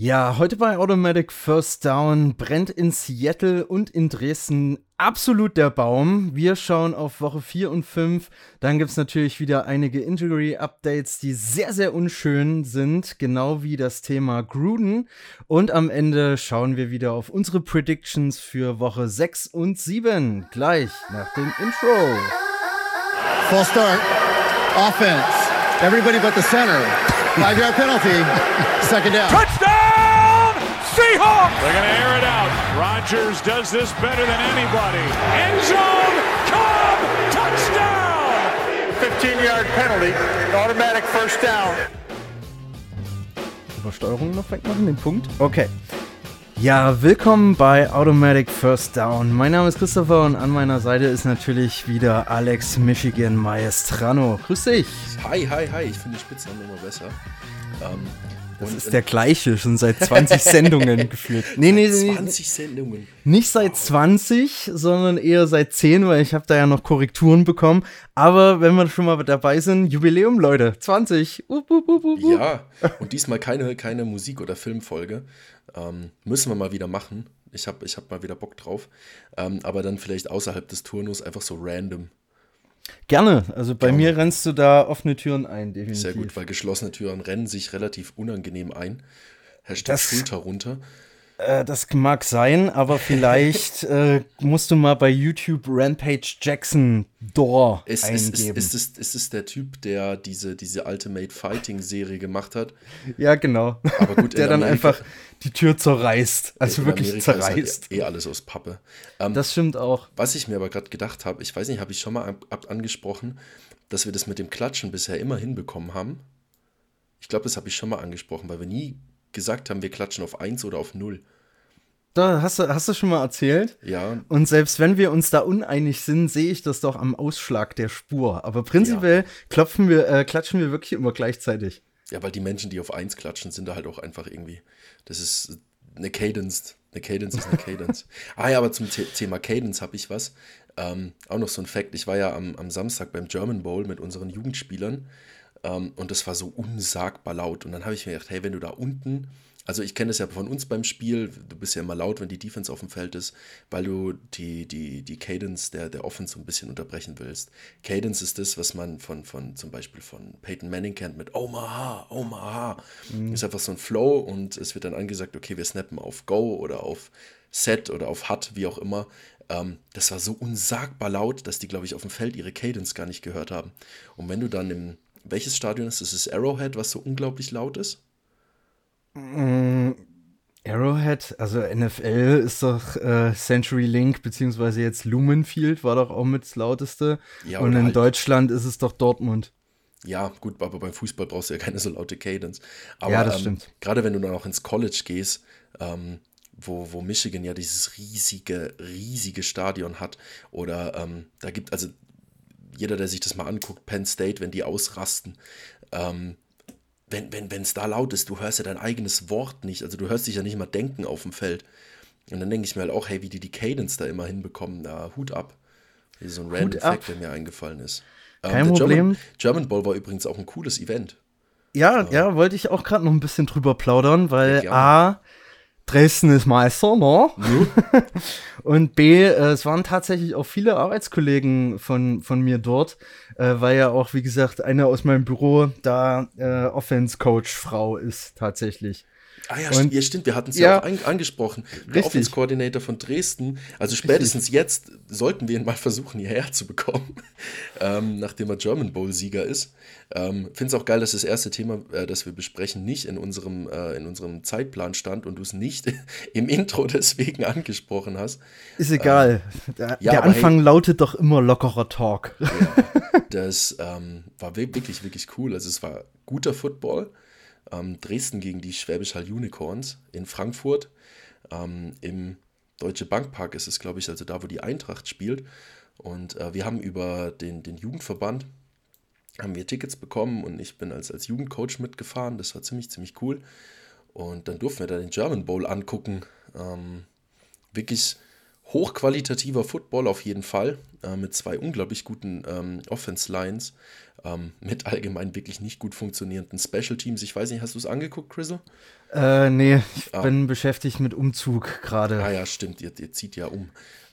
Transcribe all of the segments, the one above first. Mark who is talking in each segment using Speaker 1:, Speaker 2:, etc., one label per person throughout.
Speaker 1: Ja, heute bei Automatic First Down brennt in Seattle und in Dresden absolut der Baum. Wir schauen auf Woche 4 und 5. Dann gibt es natürlich wieder einige Injury-Updates, die sehr, sehr unschön sind, genau wie das Thema Gruden. Und am Ende schauen wir wieder auf unsere Predictions für Woche 6 und 7. Gleich nach dem Intro.
Speaker 2: Full start. Offense. Everybody but the center. Five yard penalty. Second down.
Speaker 3: Touchdown! Seahawks! They're going to air it out. Rodgers does this better than anybody. End zone, Cobb, touchdown!
Speaker 2: 15-yard penalty, automatic first down.
Speaker 1: Übersteuerung noch wegmachen, den Punkt? Okay. Ja, willkommen bei Automatic First Down. Mein Name ist Christopher und an meiner Seite ist natürlich wieder Alex Michigan Maestrano. Grüß dich.
Speaker 4: Hi, hi, hi. Ich finde die Spitznamen immer besser.
Speaker 1: Ähm, das ist der gleiche, schon seit 20 Sendungen geführt.
Speaker 4: Nee, nee, nee. 20 Sendungen.
Speaker 1: Nicht seit 20, sondern eher seit 10, weil ich habe da ja noch Korrekturen bekommen. Aber wenn wir schon mal dabei sind, Jubiläum, Leute, 20.
Speaker 4: Up, up, up, ja, und diesmal keine, keine Musik- oder Filmfolge. Ähm, müssen wir mal wieder machen. Ich habe ich hab mal wieder Bock drauf. Ähm, aber dann vielleicht außerhalb des Turnus einfach so random.
Speaker 1: Gerne. Also bei Gerne. mir rennst du da offene Türen ein, definitiv.
Speaker 4: Sehr gut, weil geschlossene Türen rennen sich relativ unangenehm ein. Hashtag das, Schulter runter.
Speaker 1: Äh, das mag sein, aber vielleicht äh, musst du mal bei YouTube Rampage Jackson Door
Speaker 4: ist,
Speaker 1: eingeben.
Speaker 4: Ist, ist, ist, ist, es der Typ, der diese, diese Ultimate Fighting Serie gemacht hat?
Speaker 1: Ja, genau. Aber gut, der dann Amerika, einfach die Tür zerreißt. Also wirklich Amerika zerreißt.
Speaker 4: Halt eh alles aus Pappe.
Speaker 1: Ähm, das stimmt auch.
Speaker 4: Was ich mir aber gerade gedacht habe, ich weiß nicht, habe ich schon mal ab, angesprochen, dass wir das mit dem Klatschen bisher immer hinbekommen haben. Ich glaube, das habe ich schon mal angesprochen, weil wir nie gesagt haben, wir klatschen auf 1 oder auf 0.
Speaker 1: Da hast du, hast du schon mal erzählt.
Speaker 4: Ja.
Speaker 1: Und selbst wenn wir uns da uneinig sind, sehe ich das doch am Ausschlag der Spur. Aber prinzipiell ja. klopfen wir, äh, klatschen wir wirklich immer gleichzeitig.
Speaker 4: Ja, weil die Menschen, die auf 1 klatschen, sind da halt auch einfach irgendwie. Das ist eine Cadence. Eine Cadence ist eine Cadence. ah ja, aber zum The Thema Cadence habe ich was. Ähm, auch noch so ein Fact. Ich war ja am, am Samstag beim German Bowl mit unseren Jugendspielern. Ähm, und das war so unsagbar laut. Und dann habe ich mir gedacht, hey, wenn du da unten also ich kenne das ja von uns beim Spiel, du bist ja immer laut, wenn die Defense auf dem Feld ist, weil du die, die, die Cadence der, der Offense so ein bisschen unterbrechen willst. Cadence ist das, was man von, von zum Beispiel von Peyton Manning kennt mit Omaha, Omaha. Mhm. Ist einfach so ein Flow und es wird dann angesagt, okay, wir snappen auf Go oder auf Set oder auf Hut, wie auch immer. Ähm, das war so unsagbar laut, dass die, glaube ich, auf dem Feld ihre Cadence gar nicht gehört haben. Und wenn du dann im, welches Stadion ist das? Ist Arrowhead, was so unglaublich laut ist?
Speaker 1: Mm, Arrowhead, also NFL ist doch äh, Century Link, beziehungsweise jetzt Lumenfield war doch auch mit das lauteste. Ja, Und in halt Deutschland ist es doch Dortmund.
Speaker 4: Ja, gut, aber beim Fußball brauchst du ja keine so laute Cadence. Aber,
Speaker 1: ja, das ähm, stimmt.
Speaker 4: Gerade wenn du dann auch ins College gehst, ähm, wo, wo Michigan ja dieses riesige, riesige Stadion hat, oder ähm, da gibt, also jeder, der sich das mal anguckt, Penn State, wenn die ausrasten, ähm, wenn es wenn, da laut ist, du hörst ja dein eigenes Wort nicht, also du hörst dich ja nicht mal denken auf dem Feld. Und dann denke ich mir halt auch, hey, wie die die Cadence da immer hinbekommen, da Hut ab. Hier so ein random Fact, der mir eingefallen ist.
Speaker 1: Ähm, Kein ähm, Problem.
Speaker 4: German, German Ball war übrigens auch ein cooles Event.
Speaker 1: Ja, äh, ja, wollte ich auch gerade noch ein bisschen drüber plaudern, weil A, Dresden ist Meister, ne? Ja. und B, äh, es waren tatsächlich auch viele Arbeitskollegen von, von mir dort, äh, weil ja auch, wie gesagt, eine aus meinem Büro da äh, Offense-Coach-Frau ist tatsächlich.
Speaker 4: Ah ja, und, ja stimmt, wir hatten es ja, ja, auch an, angesprochen. Der Offense Coordinator von Dresden. Also spätestens richtig. jetzt sollten wir ihn mal versuchen, hierher zu bekommen, ähm, nachdem er German Bowl-Sieger ist. Ähm, Finde es auch geil, dass das erste Thema, äh, das wir besprechen, nicht in unserem, äh, in unserem Zeitplan stand und du es nicht im Intro deswegen angesprochen hast.
Speaker 1: Ist egal. Ähm, der, ja, der Anfang hey, lautet doch immer lockerer Talk. Ja,
Speaker 4: das ähm, war wirklich, wirklich cool. Also es war guter Football ähm, Dresden gegen die Schwäbisch Hall Unicorns in Frankfurt. Ähm, Im Deutsche Bankpark ist es, glaube ich, also da, wo die Eintracht spielt. Und äh, wir haben über den, den Jugendverband haben wir Tickets bekommen und ich bin als, als Jugendcoach mitgefahren. Das war ziemlich, ziemlich cool. Und dann durften wir da den German Bowl angucken. Ähm, wirklich hochqualitativer Football auf jeden Fall, äh, mit zwei unglaublich guten ähm, Offense-Lines, ähm, mit allgemein wirklich nicht gut funktionierenden Special Teams. Ich weiß nicht, hast du es angeguckt, Chrisel?
Speaker 1: Äh, nee, ich ah. bin beschäftigt mit Umzug gerade.
Speaker 4: Ah ja, stimmt, ihr, ihr zieht ja um.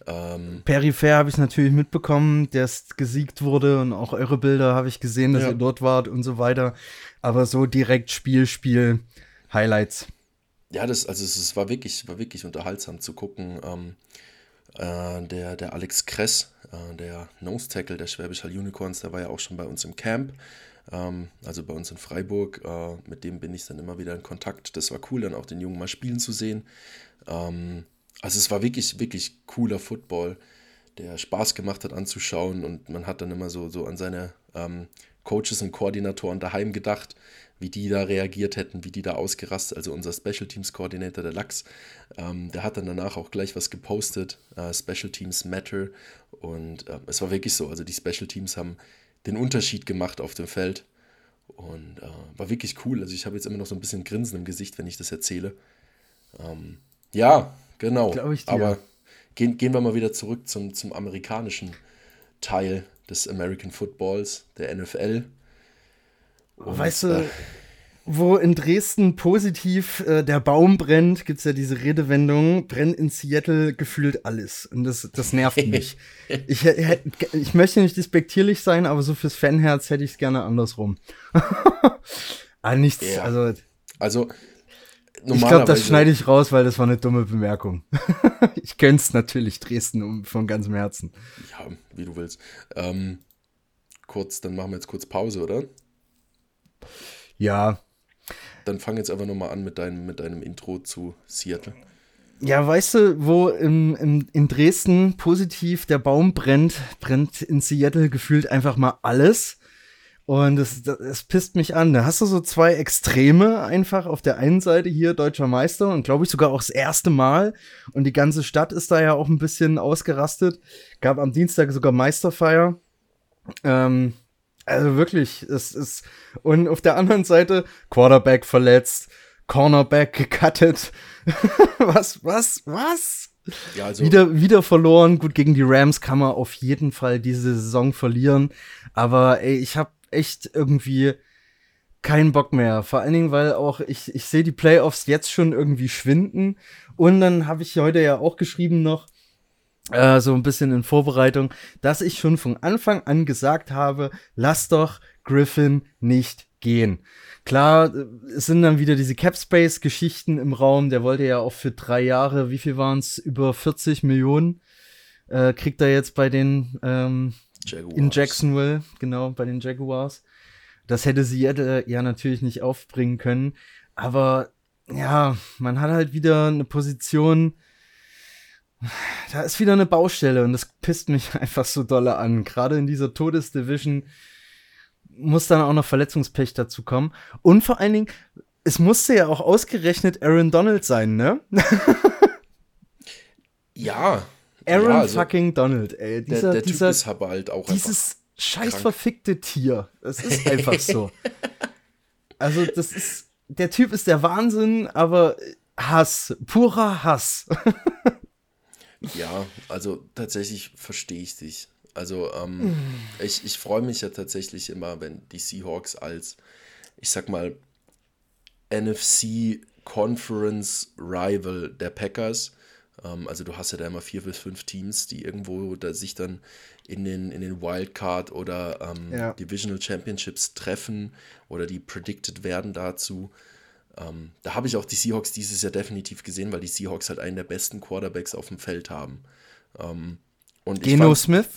Speaker 1: Ähm, Peripher habe ich natürlich mitbekommen, dass gesiegt wurde und auch eure Bilder habe ich gesehen, dass ja. ihr dort wart und so weiter. Aber so direkt Spiel, Spiel, Highlights.
Speaker 4: Ja, das, also es war wirklich, war wirklich unterhaltsam zu gucken. Ähm, äh, der, der Alex Kress, äh, der Nose Tackle der Hall Unicorns, der war ja auch schon bei uns im Camp. Ähm, also bei uns in Freiburg. Äh, mit dem bin ich dann immer wieder in Kontakt. Das war cool, dann auch den Jungen mal spielen zu sehen. Ähm, also es war wirklich, wirklich cooler Football, der Spaß gemacht hat anzuschauen und man hat dann immer so, so an seine ähm, Coaches und Koordinatoren daheim gedacht, wie die da reagiert hätten, wie die da ausgerastet. Also unser Special Teams Koordinator, der Lachs, ähm, der hat dann danach auch gleich was gepostet, äh, Special Teams Matter. Und äh, es war wirklich so, also die Special Teams haben den Unterschied gemacht auf dem Feld. Und äh, war wirklich cool. Also ich habe jetzt immer noch so ein bisschen Grinsen im Gesicht, wenn ich das erzähle. Ähm, ja, genau. Aber gehen, gehen wir mal wieder zurück zum, zum amerikanischen Teil des American Footballs, der NFL.
Speaker 1: Und, weißt du, äh, wo in Dresden positiv äh, der Baum brennt, gibt es ja diese Redewendung, brennt in Seattle gefühlt alles. Und das, das nervt mich. ich, ich möchte nicht despektierlich sein, aber so fürs Fanherz hätte ich es gerne andersrum. ah, nichts, ja. also.
Speaker 4: Also,
Speaker 1: ich glaube, das schneide ich raus, weil das war eine dumme Bemerkung. ich könnte es natürlich Dresden um, von ganzem Herzen.
Speaker 4: Ja, wie du willst. Ähm, kurz, dann machen wir jetzt kurz Pause, oder?
Speaker 1: Ja.
Speaker 4: Dann fang jetzt einfach nochmal an mit deinem, mit deinem Intro zu Seattle.
Speaker 1: Ja, weißt du, wo im, im, in Dresden positiv der Baum brennt, brennt in Seattle gefühlt einfach mal alles. Und es, es pisst mich an. Da hast du so zwei Extreme einfach. Auf der einen Seite hier deutscher Meister und glaube ich sogar auch das erste Mal. Und die ganze Stadt ist da ja auch ein bisschen ausgerastet. Gab am Dienstag sogar Meisterfeier. Ähm, also wirklich, es ist. Und auf der anderen Seite Quarterback verletzt, Cornerback gecuttet. was, was, was? Ja, also wieder, wieder verloren. Gut, gegen die Rams kann man auf jeden Fall diese Saison verlieren. Aber ey, ich habe echt irgendwie keinen Bock mehr. Vor allen Dingen, weil auch ich, ich sehe die Playoffs jetzt schon irgendwie schwinden. Und dann habe ich heute ja auch geschrieben noch, äh, so ein bisschen in Vorbereitung, dass ich schon von Anfang an gesagt habe, lass doch Griffin nicht gehen. Klar, es sind dann wieder diese Capspace-Geschichten im Raum. Der wollte ja auch für drei Jahre, wie viel waren es? Über 40 Millionen. Äh, kriegt er jetzt bei den ähm, in Jacksonville, genau, bei den Jaguars. Das hätte sie äh, ja natürlich nicht aufbringen können. Aber ja, man hat halt wieder eine Position, da ist wieder eine Baustelle und das pisst mich einfach so dolle an. Gerade in dieser Todesdivision muss dann auch noch Verletzungspech dazu kommen. Und vor allen Dingen, es musste ja auch ausgerechnet Aaron Donald sein, ne?
Speaker 4: ja.
Speaker 1: Aaron ja, also fucking Donald, ey.
Speaker 4: Dieser, der, der Typ dieser, ist aber halt auch
Speaker 1: Dieses scheiß verfickte Tier. Das ist einfach so. Also, das ist. Der Typ ist der Wahnsinn, aber Hass, purer Hass.
Speaker 4: Ja, also tatsächlich verstehe ich dich. Also ähm, mm. ich, ich freue mich ja tatsächlich immer, wenn die Seahawks als, ich sag mal, NFC Conference Rival der Packers, also du hast ja da immer vier bis fünf Teams, die irgendwo da sich dann in den, in den Wildcard oder ähm, ja. Divisional Championships treffen oder die predicted werden dazu. Ähm, da habe ich auch die Seahawks dieses Jahr definitiv gesehen, weil die Seahawks halt einen der besten Quarterbacks auf dem Feld haben. Ähm,
Speaker 1: und Geno ich Smith?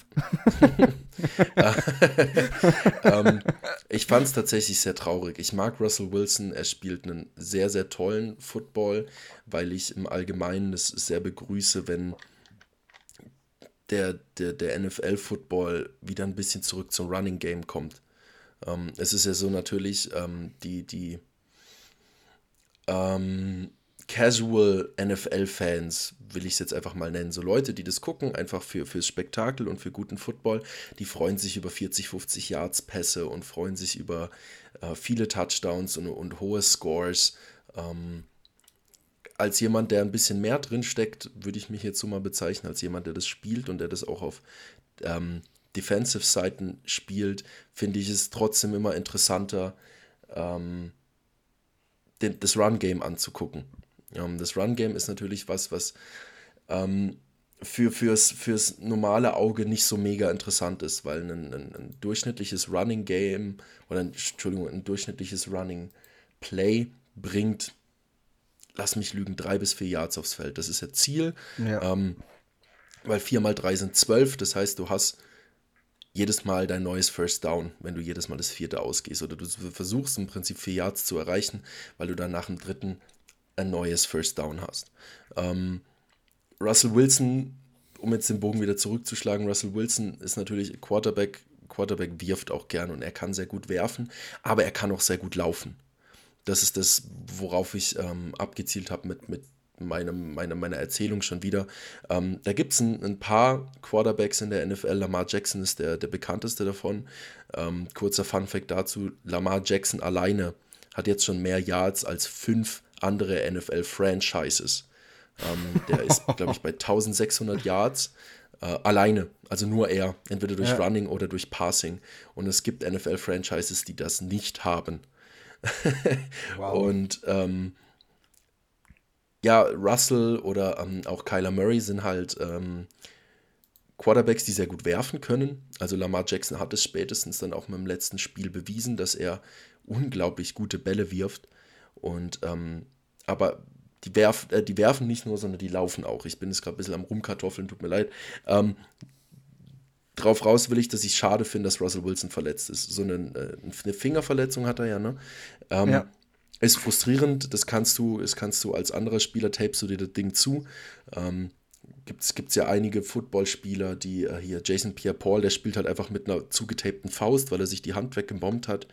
Speaker 4: ähm, ich fand es tatsächlich sehr traurig. Ich mag Russell Wilson. Er spielt einen sehr, sehr tollen Football, weil ich im Allgemeinen es sehr begrüße, wenn der, der, der NFL-Football wieder ein bisschen zurück zum Running Game kommt. Ähm, es ist ja so natürlich, ähm, die, die ähm, Casual NFL-Fans, will ich es jetzt einfach mal nennen, so Leute, die das gucken, einfach für, fürs Spektakel und für guten Football, die freuen sich über 40, 50 Yards Pässe und freuen sich über äh, viele Touchdowns und, und hohe Scores. Ähm, als jemand, der ein bisschen mehr drin steckt, würde ich mich jetzt so mal bezeichnen, als jemand, der das spielt und der das auch auf ähm, Defensive-Seiten spielt, finde ich es trotzdem immer interessanter, ähm, das Run-Game anzugucken. Ähm, das Run-Game ist natürlich was, was ähm, für, fürs, fürs normale Auge nicht so mega interessant ist, weil ein, ein, ein durchschnittliches Running Game oder ein, Entschuldigung, ein durchschnittliches Running Play bringt, lass mich lügen, drei bis vier Yards aufs Feld. Das ist ja Ziel. Ja. Ähm, weil vier mal drei sind zwölf, das heißt, du hast jedes Mal dein neues First Down, wenn du jedes Mal das vierte ausgehst. Oder du versuchst im Prinzip vier Yards zu erreichen, weil du dann nach dem dritten ein neues First Down hast. Ähm, Russell Wilson, um jetzt den Bogen wieder zurückzuschlagen, Russell Wilson ist natürlich Quarterback. Quarterback wirft auch gern und er kann sehr gut werfen, aber er kann auch sehr gut laufen. Das ist das, worauf ich ähm, abgezielt habe mit, mit meinem, meine, meiner Erzählung schon wieder. Ähm, da gibt es ein, ein, paar Quarterbacks in der NFL. Lamar Jackson ist der, der bekannteste davon. Ähm, kurzer Fun-Fact dazu: Lamar Jackson alleine hat jetzt schon mehr Yards als fünf andere NFL-Franchises. Ähm, der ist, glaube ich, bei 1600 Yards. Äh, alleine, also nur er, entweder durch ja. Running oder durch Passing. Und es gibt NFL-Franchises, die das nicht haben. wow. Und ähm, ja, Russell oder ähm, auch Kyler Murray sind halt ähm, Quarterbacks, die sehr gut werfen können. Also Lamar Jackson hat es spätestens dann auch mit dem letzten Spiel bewiesen, dass er unglaublich gute Bälle wirft. Und ähm, aber die, werf, äh, die werfen nicht nur, sondern die laufen auch. Ich bin jetzt gerade ein bisschen am Rumkartoffeln, tut mir leid. Ähm, drauf raus will ich, dass ich schade finde, dass Russell Wilson verletzt ist. So eine, äh, eine Fingerverletzung hat er ja, ne? Ähm, ja. Ist frustrierend, das kannst du, das kannst du als anderer Spieler, tapest du dir das Ding zu. Ähm, gibt es ja einige Footballspieler, die äh, hier, Jason Pierre-Paul, der spielt halt einfach mit einer zugetapten Faust, weil er sich die Hand weggebombt hat.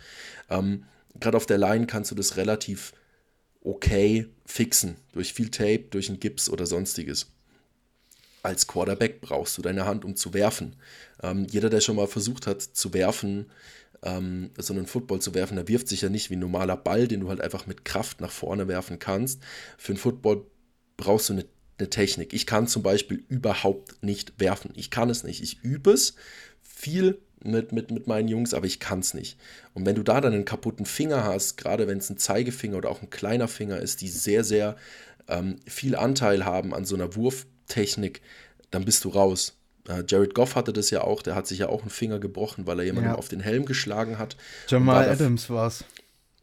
Speaker 4: Ähm, Gerade auf der Line kannst du das relativ okay fixen. Durch viel Tape, durch einen Gips oder sonstiges. Als Quarterback brauchst du deine Hand, um zu werfen. Ähm, jeder, der schon mal versucht hat zu werfen, ähm, so einen Football zu werfen, der wirft sich ja nicht wie ein normaler Ball, den du halt einfach mit Kraft nach vorne werfen kannst. Für einen Football brauchst du eine, eine Technik. Ich kann zum Beispiel überhaupt nicht werfen. Ich kann es nicht. Ich übe es viel mit, mit, mit meinen Jungs, aber ich kann es nicht. Und wenn du da dann einen kaputten Finger hast, gerade wenn es ein Zeigefinger oder auch ein kleiner Finger ist, die sehr, sehr ähm, viel Anteil haben an so einer Wurftechnik, dann bist du raus. Äh, Jared Goff hatte das ja auch, der hat sich ja auch einen Finger gebrochen, weil er jemanden ja. auf den Helm geschlagen hat.
Speaker 1: Jamal Adams war es.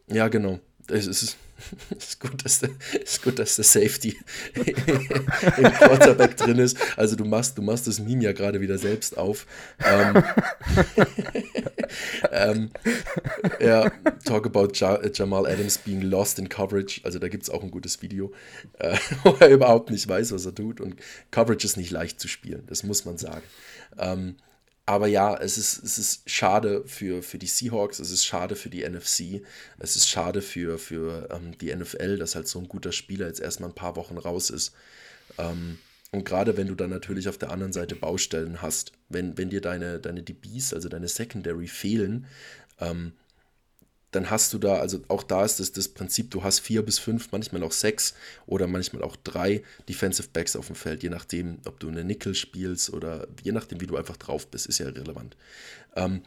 Speaker 4: Ja, genau. Es ist, ist, gut, dass der, ist gut, dass der Safety im Quarterback drin ist. Also du machst, du machst das Meme ja gerade wieder selbst auf. Ähm, ähm, ja, talk about ja, Jamal Adams being lost in coverage. Also da gibt es auch ein gutes Video, äh, wo er überhaupt nicht weiß, was er tut. Und Coverage ist nicht leicht zu spielen, das muss man sagen. Ähm, aber ja, es ist, es ist schade für, für die Seahawks, es ist schade für die NFC, es ist schade für, für ähm, die NFL, dass halt so ein guter Spieler jetzt erstmal ein paar Wochen raus ist. Ähm, und gerade wenn du dann natürlich auf der anderen Seite Baustellen hast, wenn, wenn dir deine, deine DBs, also deine Secondary fehlen, ähm, dann hast du da, also auch da ist das, das Prinzip, du hast vier bis fünf, manchmal auch sechs oder manchmal auch drei Defensive Backs auf dem Feld, je nachdem, ob du eine Nickel spielst oder je nachdem, wie du einfach drauf bist, ist ja relevant. Ähm,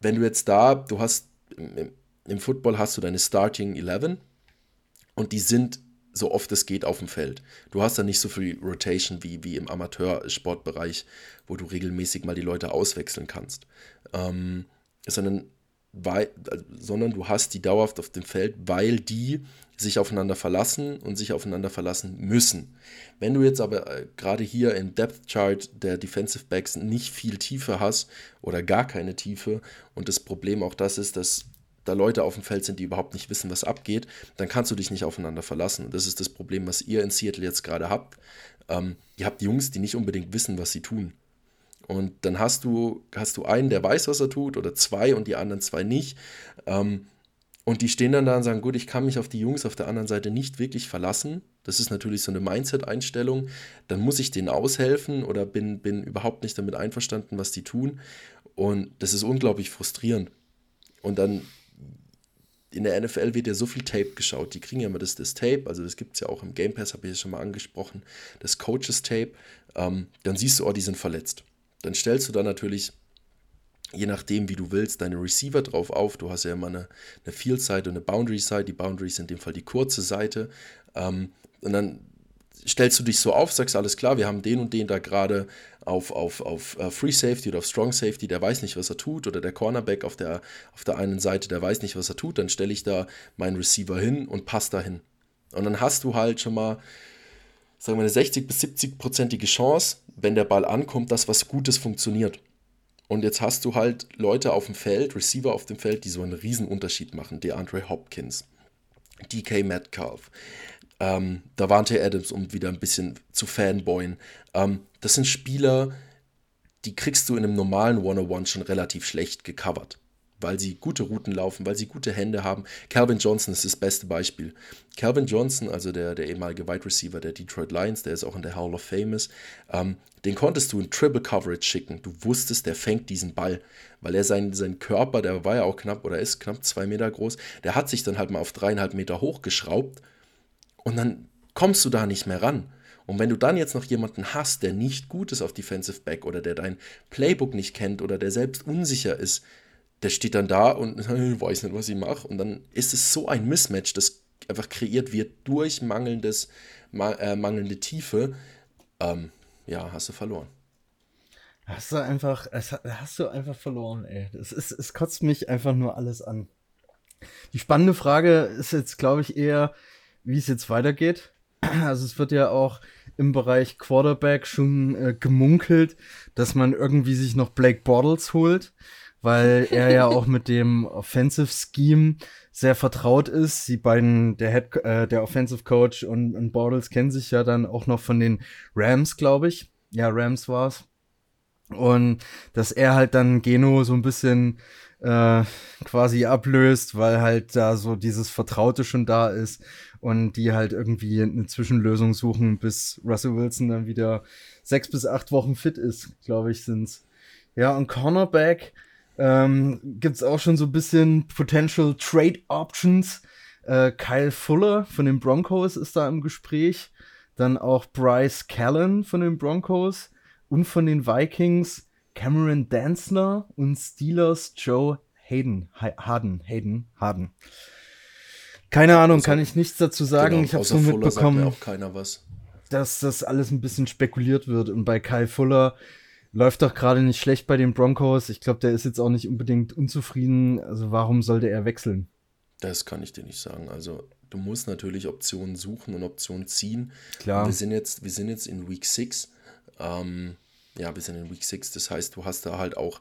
Speaker 4: wenn du jetzt da, du hast im, im Football hast du deine Starting 11 und die sind so oft es geht auf dem Feld. Du hast da nicht so viel Rotation wie, wie im Amateursportbereich, wo du regelmäßig mal die Leute auswechseln kannst. Ähm, sondern weil, sondern du hast die dauerhaft auf dem Feld, weil die sich aufeinander verlassen und sich aufeinander verlassen müssen. Wenn du jetzt aber äh, gerade hier im Depth Chart der Defensive Backs nicht viel Tiefe hast oder gar keine Tiefe und das Problem auch das ist, dass da Leute auf dem Feld sind, die überhaupt nicht wissen, was abgeht, dann kannst du dich nicht aufeinander verlassen. Und das ist das Problem, was ihr in Seattle jetzt gerade habt. Ähm, ihr habt Jungs, die nicht unbedingt wissen, was sie tun. Und dann hast du, hast du einen, der weiß, was er tut, oder zwei und die anderen zwei nicht. Ähm, und die stehen dann da und sagen, gut, ich kann mich auf die Jungs auf der anderen Seite nicht wirklich verlassen. Das ist natürlich so eine Mindset-Einstellung. Dann muss ich denen aushelfen oder bin, bin überhaupt nicht damit einverstanden, was die tun. Und das ist unglaublich frustrierend. Und dann in der NFL wird ja so viel Tape geschaut. Die kriegen ja immer das, das Tape, also das gibt es ja auch im Game Pass, habe ich ja schon mal angesprochen, das Coaches Tape. Ähm, dann siehst du, oh, die sind verletzt. Dann stellst du da natürlich, je nachdem, wie du willst, deine Receiver drauf auf. Du hast ja immer eine, eine Field-Seite und eine Boundary-Seite. Die Boundary ist in dem Fall die kurze Seite. Ähm, und dann stellst du dich so auf, sagst alles klar, wir haben den und den da gerade auf, auf, auf uh, Free Safety oder auf Strong Safety, der weiß nicht, was er tut, oder der Cornerback auf der, auf der einen Seite, der weiß nicht, was er tut, dann stelle ich da meinen Receiver hin und passe dahin. Und dann hast du halt schon mal, sagen wir, eine 60 bis 70-prozentige Chance, wenn der Ball ankommt, dass was Gutes funktioniert. Und jetzt hast du halt Leute auf dem Feld, Receiver auf dem Feld, die so einen riesen Unterschied machen. DeAndre Hopkins, DK Metcalf, ähm, Davante Adams, um wieder ein bisschen zu fanboyen. Ähm, das sind Spieler, die kriegst du in einem normalen One-on-One schon relativ schlecht gecovert, weil sie gute Routen laufen, weil sie gute Hände haben. Calvin Johnson ist das beste Beispiel. Calvin Johnson, also der, der ehemalige Wide Receiver der Detroit Lions, der ist auch in der Hall of Fame ist, ähm, den konntest du in Triple Coverage schicken. Du wusstest, der fängt diesen Ball, weil er seinen, seinen Körper, der war ja auch knapp oder ist knapp zwei Meter groß, der hat sich dann halt mal auf dreieinhalb Meter hochgeschraubt und dann kommst du da nicht mehr ran. Und wenn du dann jetzt noch jemanden hast, der nicht gut ist auf Defensive Back oder der dein Playbook nicht kennt oder der selbst unsicher ist, der steht dann da und weiß nicht, was ich mache. Und dann ist es so ein Mismatch, das einfach kreiert wird durch mangelndes, äh, mangelnde Tiefe. Ähm, ja, hast du verloren.
Speaker 1: Hast du einfach, hast du einfach verloren, ey. Es, ist, es kotzt mich einfach nur alles an. Die spannende Frage ist jetzt, glaube ich, eher, wie es jetzt weitergeht. Also es wird ja auch im Bereich Quarterback schon äh, gemunkelt, dass man irgendwie sich noch Blake Bortles holt, weil er ja auch mit dem Offensive Scheme sehr vertraut ist. Die beiden, der Head, äh, der Offensive Coach und, und Bortles kennen sich ja dann auch noch von den Rams, glaube ich. Ja, Rams war's. Und dass er halt dann Geno so ein bisschen äh, quasi ablöst, weil halt da so dieses Vertraute schon da ist und die halt irgendwie eine Zwischenlösung suchen, bis Russell Wilson dann wieder sechs bis acht Wochen fit ist, glaube ich, sind's. Ja, und Cornerback ähm, gibt's auch schon so ein bisschen Potential Trade Options. Äh, Kyle Fuller von den Broncos ist da im Gespräch. Dann auch Bryce Callen von den Broncos und von den Vikings Cameron Danzler und Steelers Joe Hayden. Harden. Hayden. Harden. Keine Ahnung, außer, kann ich nichts dazu sagen. Genau, ich habe so mitbekommen, dass das alles ein bisschen spekuliert wird. Und bei Kyle Fuller läuft doch gerade nicht schlecht bei den Broncos. Ich glaube, der ist jetzt auch nicht unbedingt unzufrieden. Also warum sollte er wechseln?
Speaker 4: Das kann ich dir nicht sagen. Also du musst natürlich Optionen suchen und Optionen ziehen.
Speaker 1: Klar.
Speaker 4: wir sind jetzt, wir sind jetzt in Week 6. Ähm, ja, wir sind in Week 6. Das heißt, du hast da halt auch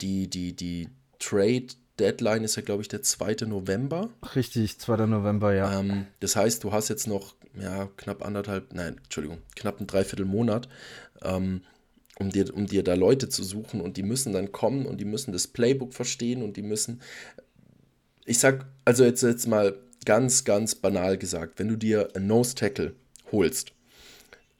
Speaker 4: die, die, die Trade Deadline ist ja, glaube ich, der 2. November.
Speaker 1: Richtig, 2. November, ja.
Speaker 4: Ähm, das heißt, du hast jetzt noch ja, knapp anderthalb, nein, Entschuldigung, knapp ein Dreiviertelmonat, ähm, um, dir, um dir da Leute zu suchen und die müssen dann kommen und die müssen das Playbook verstehen und die müssen, ich sag, also jetzt, jetzt mal ganz, ganz banal gesagt, wenn du dir einen Nose Tackle holst,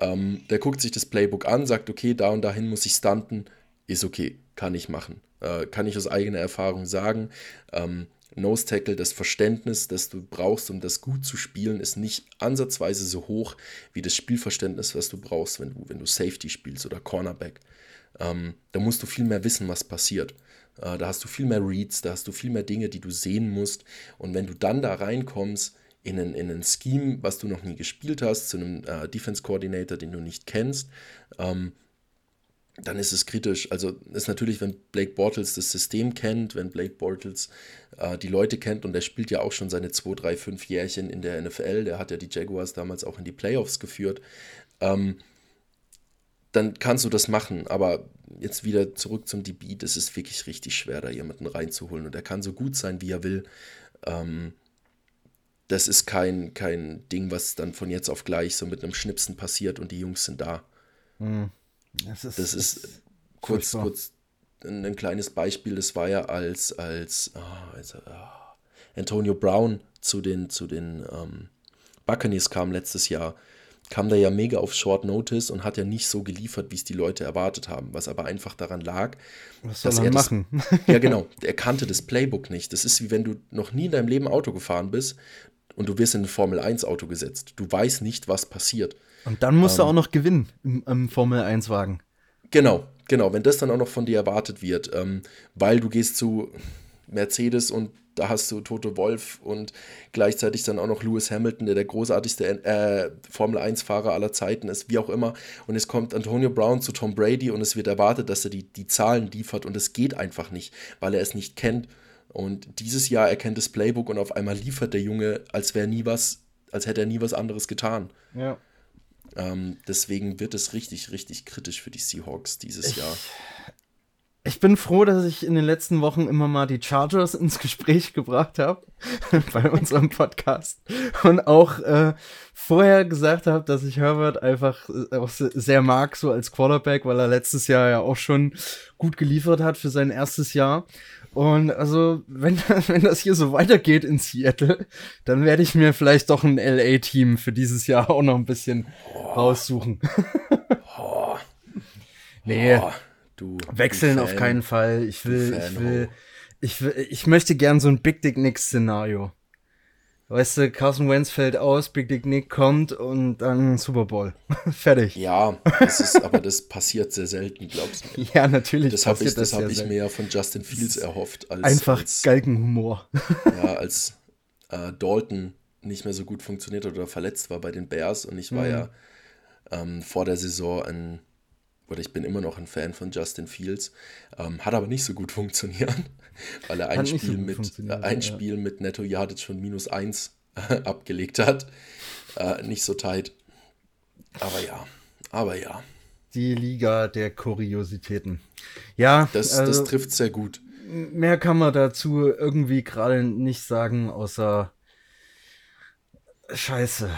Speaker 4: ähm, der guckt sich das Playbook an, sagt, okay, da und dahin muss ich stunten, ist okay, kann ich machen. Äh, kann ich aus eigener Erfahrung sagen. Ähm, Nose Tackle, das Verständnis, das du brauchst, um das gut zu spielen, ist nicht ansatzweise so hoch wie das Spielverständnis, was du brauchst, wenn du, wenn du Safety spielst oder Cornerback. Ähm, da musst du viel mehr wissen, was passiert. Äh, da hast du viel mehr Reads, da hast du viel mehr Dinge, die du sehen musst. Und wenn du dann da reinkommst in ein, in ein Scheme, was du noch nie gespielt hast, zu einem äh, Defense Coordinator, den du nicht kennst, ähm, dann ist es kritisch. Also ist natürlich, wenn Blake Bortles das System kennt, wenn Blake Bortles äh, die Leute kennt und der spielt ja auch schon seine 2, 3, 5 Jährchen in der NFL, der hat ja die Jaguars damals auch in die Playoffs geführt, ähm, dann kannst du das machen. Aber jetzt wieder zurück zum DB, das ist wirklich richtig schwer, da jemanden reinzuholen und er kann so gut sein, wie er will. Ähm, das ist kein, kein Ding, was dann von jetzt auf gleich so mit einem Schnipsen passiert und die Jungs sind da. Mhm. Das ist, das ist, ist kurz, kurz ein, ein, kleines Beispiel. Das war ja als, als, oh, also, oh, Antonio Brown zu den, zu den ähm, Buccaneers kam letztes Jahr. kam der ja mega auf Short Notice und hat ja nicht so geliefert, wie es die Leute erwartet haben, was aber einfach daran lag,
Speaker 1: Was soll
Speaker 4: dass
Speaker 1: er
Speaker 4: er
Speaker 1: machen?
Speaker 4: Das, ja, genau. Er kannte das Playbook nicht. Das ist wie wenn du noch nie in deinem Leben Auto gefahren bist und du wirst in ein Formel 1 Auto gesetzt. Du weißt nicht, was passiert.
Speaker 1: Und dann musst
Speaker 4: Ähm.
Speaker 1: du auch noch gewinnen im, im Formel-1-Wagen.
Speaker 4: Genau, genau. Wenn das dann auch noch von dir erwartet wird, ähm, weil du gehst zu Mercedes und da hast du Toto Wolf und gleichzeitig dann auch noch Lewis Hamilton, der der großartigste äh, Formel 1-Fahrer aller Zeiten ist, wie auch immer. Und es kommt Antonio Brown zu Tom Brady und es wird erwartet, dass er die, die Zahlen liefert und es geht einfach nicht, weil er es nicht kennt. Und dieses Jahr erkennt das Playbook und auf einmal liefert der Junge, als wäre nie was, als hätte er nie was anderes getan.
Speaker 1: Ja.
Speaker 4: Ähm, deswegen wird es richtig, richtig kritisch für die Seahawks dieses Jahr.
Speaker 1: Ich bin froh, dass ich in den letzten Wochen immer mal die Chargers ins Gespräch gebracht habe bei unserem Podcast und auch äh, vorher gesagt habe, dass ich Herbert einfach äh, auch se- sehr mag, so als Quarterback, weil er letztes Jahr ja auch schon gut geliefert hat für sein erstes Jahr. Und also, wenn, wenn das hier so weitergeht in Seattle, dann werde ich mir vielleicht doch ein LA-Team für dieses Jahr auch noch ein bisschen raussuchen.
Speaker 4: Oh,
Speaker 1: nee.
Speaker 4: oh, du,
Speaker 1: Wechseln auf keinen Fall. Ich will, ich will, ich will, ich möchte gern so ein Big Dick Nick Szenario. Weißt du, Carson Wentz fällt aus, Big Dick Nick kommt und dann Super Bowl. Fertig. Ja,
Speaker 4: Ja, das ist, aber das passiert sehr selten, glaubst du mir.
Speaker 1: natürlich.
Speaker 4: Das habe ich, das
Speaker 1: ja
Speaker 4: hab ich mir ja von Justin Fields erhofft, als,
Speaker 1: Einfach
Speaker 4: als,
Speaker 1: Galgenhumor.
Speaker 4: ja, als äh, Dalton nicht mehr so gut funktioniert hat oder verletzt war bei den Bears und ich war
Speaker 1: Mhm.
Speaker 4: ja ähm, vor der Saison ein, oder ich bin immer noch ein Fan von Justin Fields, ähm, hat aber nicht so gut funktioniert, weil er ein
Speaker 1: so
Speaker 4: Spiel,
Speaker 1: gut
Speaker 4: mit, äh, ein
Speaker 1: ja.
Speaker 4: Spiel mit Netto Yardage von minus 1 abgelegt hat. Äh, nicht so tight. Aber ja, aber ja,
Speaker 1: Die Liga der Kuriositäten. Ja,
Speaker 4: das,
Speaker 1: also,
Speaker 4: das trifft sehr gut.
Speaker 1: mehr kann man dazu irgendwie gerade nicht sagen, außer Scheiße.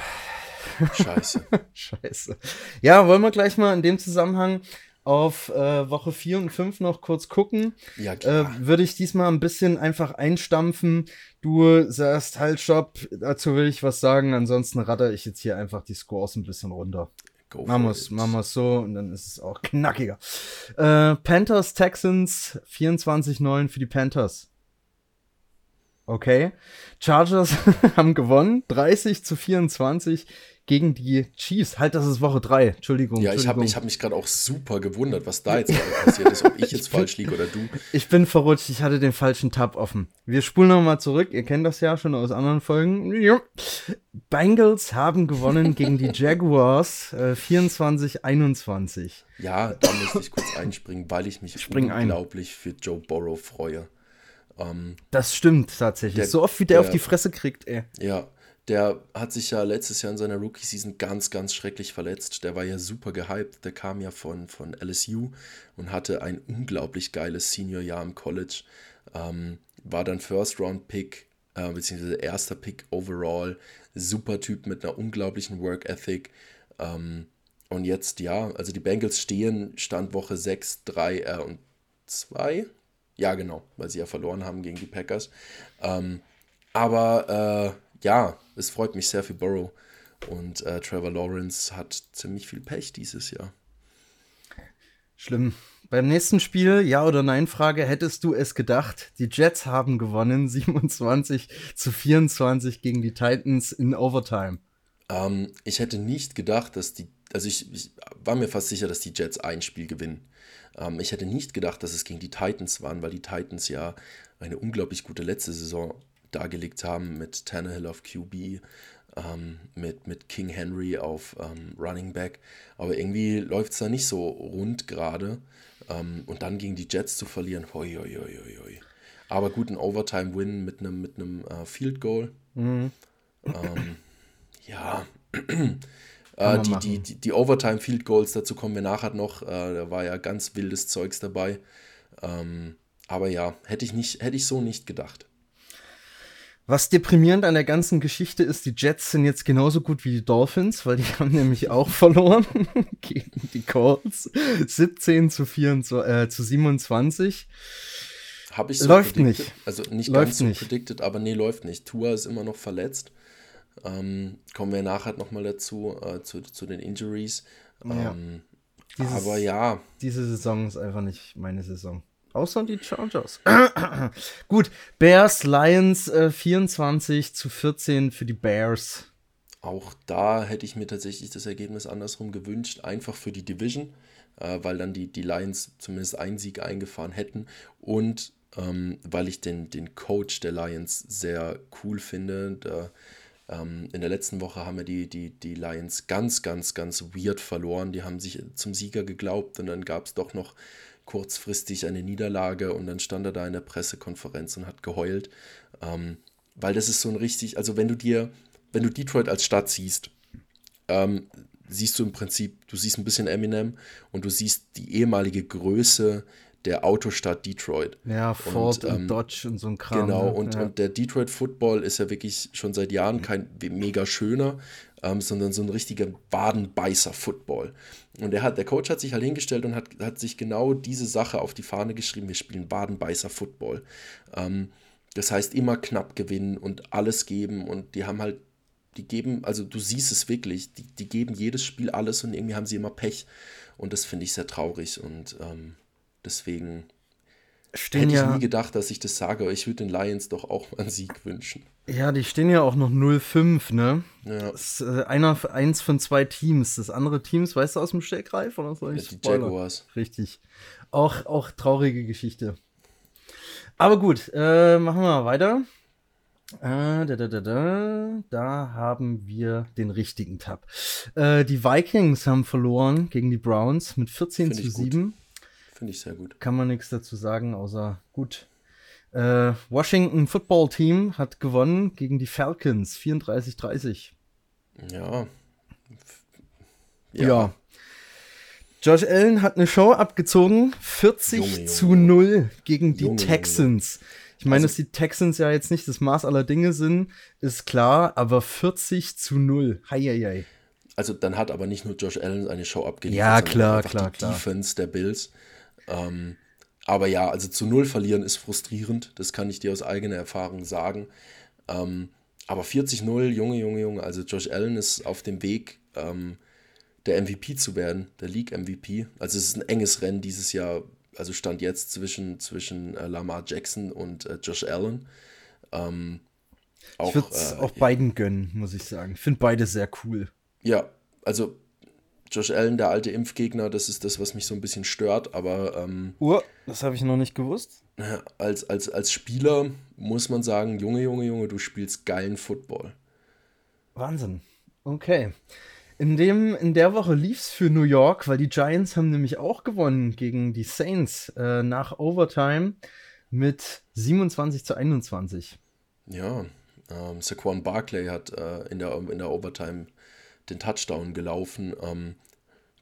Speaker 4: Scheiße.
Speaker 1: Scheiße. Ja, wollen wir gleich mal in dem Zusammenhang auf äh, Woche 4 und 5 noch kurz gucken.
Speaker 4: Ja,
Speaker 1: Äh,
Speaker 4: klar.
Speaker 1: würde ich diesmal ein bisschen einfach einstampfen. Du sagst, halt, stopp, dazu will ich was sagen. Ansonsten ratter ich jetzt hier einfach die Scores ein bisschen runter.
Speaker 4: Go
Speaker 1: Machen wir's so und dann ist es auch knackiger. Äh, Panthers, Texans, 24-9 für die Panthers. Okay. Chargers haben gewonnen, 30 zu 24 gegen die Chiefs. Halt, das ist Woche 3. Entschuldigung.
Speaker 4: Ja, ich habe ich hab mich gerade auch super gewundert, was da jetzt gerade passiert ist, ob ich jetzt falsch liege oder du.
Speaker 1: Ich bin verrutscht, ich hatte den falschen Tab offen. Wir spulen nochmal zurück, ihr kennt das ja schon aus anderen Folgen. Ja. Bengals haben gewonnen gegen die Jaguars äh, 24-21.
Speaker 4: Ja, da musste ich kurz einspringen, weil ich mich
Speaker 1: Spring ein.
Speaker 4: unglaublich für Joe Burrow freue. Ähm,
Speaker 1: Das stimmt tatsächlich.
Speaker 4: Der-
Speaker 1: so oft wie der, auf
Speaker 4: der-
Speaker 1: die Fresse kriegt, ey.
Speaker 4: ja, der hat sich ja letztes Jahr in seiner Rookie-Season ganz, ganz schrecklich verletzt. Der war ja super gehypt. Der kam ja von, von LSU und hatte ein unglaublich geiles Senior-Jahr im College. Ähm, war dann First-Round-Pick, äh, beziehungsweise erster Pick overall. Super Typ mit einer unglaublichen Work-Ethic. Ähm, und jetzt, ja, also die Bengals stehen, Stand Woche 6, 3 äh, und 2. Ja, genau, weil sie ja verloren haben gegen die Packers. Ähm, aber äh, ja, es freut mich sehr für Burrow. Und äh, Trevor Lawrence hat ziemlich viel Pech dieses Jahr.
Speaker 1: Schlimm. Beim nächsten Spiel, Ja- oder Nein-Frage, hättest du es gedacht? Die Jets haben gewonnen, 27 zu 24 gegen die Titans in Overtime.
Speaker 4: Ähm, ich hätte nicht gedacht, dass die, also ich, ich war mir fast sicher, dass die Jets ein Spiel gewinnen. Ähm, ich hätte nicht gedacht, dass es gegen die Titans waren, weil die Titans ja eine unglaublich gute letzte Saison dargelegt haben mit Tannehill auf QB, ähm, mit, mit King Henry auf ähm, Running Back. Aber irgendwie läuft es da nicht so rund gerade. Ähm, und dann gegen die Jets zu verlieren, hoi, hoi, hoi, hoi. Aber gut, ein Overtime-Win mit einem mit äh, Field Goal. Ähm, ja, äh, die, die, die, die Overtime Field Goals, dazu kommen wir nachher noch. Äh, da war ja ganz wildes Zeugs dabei. Ähm, aber ja, hätte ich, nicht, hätte ich so nicht gedacht.
Speaker 1: Was deprimierend an der ganzen Geschichte ist, die Jets sind jetzt genauso gut wie die Dolphins, weil die haben nämlich auch verloren gegen die Colts. 17 zu, 24, äh, zu 27.
Speaker 4: Habe ich so
Speaker 1: Läuft
Speaker 4: predicted.
Speaker 1: nicht.
Speaker 4: Also nicht
Speaker 1: Läuft
Speaker 4: ganz so
Speaker 1: nicht.
Speaker 4: predicted, aber nee, läuft nicht. Tua ist immer noch verletzt. Ähm, kommen wir nachher nochmal dazu, äh, zu, zu den Injuries.
Speaker 1: Ja.
Speaker 4: Ähm,
Speaker 1: Dieses-
Speaker 4: aber ja,
Speaker 1: Diese Saison ist einfach nicht meine Saison. Außer die Chargers. Gut, Bears, Lions äh, 24 zu 14 für die Bears.
Speaker 4: Auch da hätte ich mir tatsächlich das Ergebnis andersrum gewünscht, einfach für die Division, äh, weil dann die, die Lions zumindest einen Sieg eingefahren hätten und ähm, weil ich den, den Coach der Lions sehr cool finde. Da, ähm, in der letzten Woche haben ja die, die, die Lions ganz, ganz, ganz weird verloren. Die haben sich zum Sieger geglaubt und dann gab es doch noch kurzfristig eine Niederlage und dann stand er da in der Pressekonferenz und hat geheult. Ähm, weil das ist so ein richtig, also wenn du dir, wenn du Detroit als Stadt siehst, ähm, siehst du im Prinzip, du siehst ein bisschen Eminem und du siehst die ehemalige Größe der Autostadt Detroit.
Speaker 1: Ja, Ford und,
Speaker 4: ähm,
Speaker 1: Dodge und so ein Kram.
Speaker 4: Genau,
Speaker 1: ne?
Speaker 4: und,
Speaker 1: ja.
Speaker 4: und der Detroit Football ist ja wirklich schon seit Jahren kein mega schöner, ähm, sondern so ein richtiger Wadenbeißer-Football. Und der, hat, der Coach hat sich halt hingestellt und hat, hat sich genau diese Sache auf die Fahne geschrieben, wir spielen Wadenbeißer-Football. Ähm, das heißt, immer knapp gewinnen und alles geben und die haben halt, die geben, also du siehst es wirklich, die, die geben jedes Spiel alles und irgendwie haben sie immer Pech und das finde ich sehr traurig und ähm, deswegen
Speaker 1: stehen
Speaker 4: Hätte ich
Speaker 1: ja,
Speaker 4: nie gedacht, dass ich das sage, aber ich würde den Lions doch auch einen Sieg wünschen.
Speaker 1: ja, die stehen ja auch noch 0-5, ne?
Speaker 4: Ja,
Speaker 1: Das ist äh, einer, eins von zwei Teams. Das andere Teams, weißt du aus dem Stegreif oder soll ich
Speaker 4: die
Speaker 1: spoilern?
Speaker 4: Jaguars.
Speaker 1: Richtig. Auch, auch traurige Geschichte. Aber gut, äh, machen wir mal weiter. Äh, da, da, da, da. haben wir den richtigen Tab. Äh, die Vikings haben verloren gegen die Browns mit 14
Speaker 4: Find
Speaker 1: zu
Speaker 4: ich gut.
Speaker 1: 7.
Speaker 4: Finde ich sehr gut.
Speaker 1: Kann man nichts dazu sagen, außer gut. Äh, Washington Football Team hat gewonnen gegen die Falcons 34-30.
Speaker 4: Ja.
Speaker 1: Ja. Josh Allen hat eine Show abgezogen, 40
Speaker 4: Junge, Junge,
Speaker 1: zu
Speaker 4: Junge.
Speaker 1: 0 gegen die
Speaker 4: Junge.
Speaker 1: Texans. Ich meine,
Speaker 4: Also-
Speaker 1: dass die Texans ja jetzt nicht das Maß aller Dinge sind, ist klar, aber 40 zu 0. Heieiei.
Speaker 4: Also dann hat aber nicht nur Josh Allen eine Show abgeliefert,
Speaker 1: Ja,
Speaker 4: sondern
Speaker 1: klar,
Speaker 4: einfach
Speaker 1: klar,
Speaker 4: die
Speaker 1: klar.
Speaker 4: Defense der Bills. Ähm, aber ja, also zu null verlieren ist frustrierend. Das kann ich dir aus eigener Erfahrung sagen. Ähm, aber 40-0, Junge, Junge, Junge. Also Josh Allen ist auf dem Weg, ähm, der MVP zu werden, der League-MVP. Also es ist ein enges Rennen dieses Jahr, also stand jetzt zwischen, zwischen äh, Lamar Jackson und äh, Josh Allen. Ähm, auch,
Speaker 1: Ich würde es
Speaker 4: äh,
Speaker 1: auch beiden gönnen, muss ich sagen. Ich finde beide sehr cool.
Speaker 4: ja, also Josh Allen, der alte Impfgegner, das ist das, was mich so ein bisschen stört, aber ähm,
Speaker 1: Oh, das habe ich noch nicht gewusst.
Speaker 4: als, als, als Spieler muss man sagen, Junge, Junge, Junge, du spielst geilen Football.
Speaker 1: Wahnsinn. Okay. In, dem, in der Woche lief es für New York, weil die Giants haben nämlich auch gewonnen gegen die Saints äh, nach Overtime mit 27 zu 21.
Speaker 4: Ja, ähm, Saquon Barkley hat äh, in, der, in der Overtime den Touchdown gelaufen. Ähm,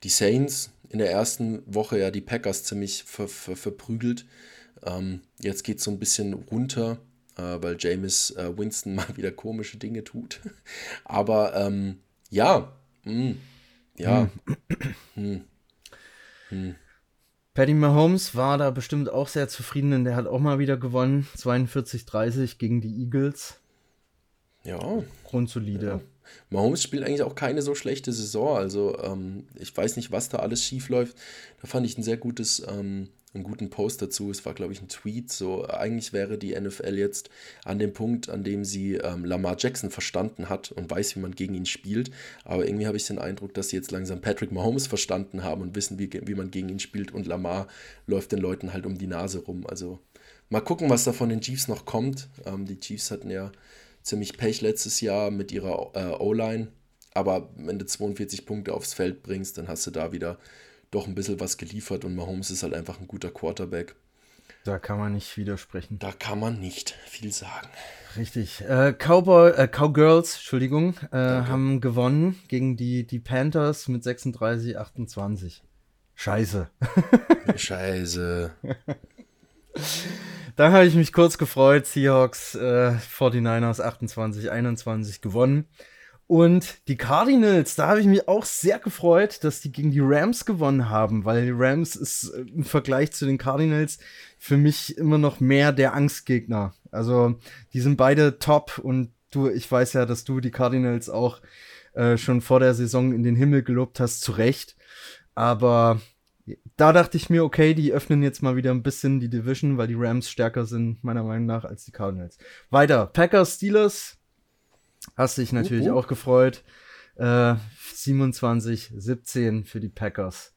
Speaker 4: die Saints in der ersten Woche ja die Packers ziemlich ver, ver, verprügelt. Ähm, jetzt geht es so ein bisschen runter, äh, weil Jameis äh, Winston mal wieder komische Dinge tut. Aber ähm, ja, mh, ja,
Speaker 1: Patty Mahomes war da bestimmt auch sehr zufrieden, denn der hat auch mal wieder gewonnen. 42-30 gegen die Eagles.
Speaker 4: ja.
Speaker 1: Grundsolide.
Speaker 4: Mahomes spielt eigentlich auch keine so schlechte Saison. Also ähm, ich weiß nicht, was da alles schief läuft. Da fand ich ein sehr gutes, ähm, einen guten Post dazu. Es war, glaube ich, ein Tweet. So, eigentlich wäre die NFL jetzt an dem Punkt, an dem sie ähm, Lamar Jackson verstanden hat und weiß, wie man gegen ihn spielt. Aber irgendwie habe ich den Eindruck, dass sie jetzt langsam Patrick Mahomes verstanden haben und wissen, wie, wie man gegen ihn spielt. Und Lamar läuft den Leuten halt um die Nase rum. Also mal gucken, was da von den Chiefs noch kommt. Ähm, die Chiefs hatten ja ziemlich Pech letztes Jahr mit ihrer äh, O-Line. Aber wenn du 42 Punkte aufs Feld bringst, dann hast du da wieder doch ein bisschen was geliefert und Mahomes ist halt einfach ein guter Quarterback.
Speaker 1: Da kann man nicht widersprechen.
Speaker 4: Da kann man nicht viel sagen.
Speaker 1: Richtig. Äh, Cowboy, äh, Cowgirls, Entschuldigung, äh, haben gewonnen gegen die, die Panthers mit 36-28. Scheiße.
Speaker 4: Scheiße.
Speaker 1: Da habe ich mich kurz gefreut. Seahawks, äh, 49ers 28-21 gewonnen. Und die Cardinals, da habe ich mich auch sehr gefreut, dass die gegen die Rams gewonnen haben, weil die Rams ist äh, im Vergleich zu den Cardinals für mich immer noch mehr der Angstgegner. Also die sind beide top und du, ich weiß ja, dass du die Cardinals auch äh, schon vor der Saison in den Himmel gelobt hast, zu Recht. Aber da dachte ich mir, okay, die öffnen jetzt mal wieder ein bisschen die Division, weil die Rams stärker sind, meiner Meinung nach, als die Cardinals. Weiter, Packers, Steelers. Hast dich natürlich uh, uh. auch gefreut. Äh, 27, 17 für die Packers.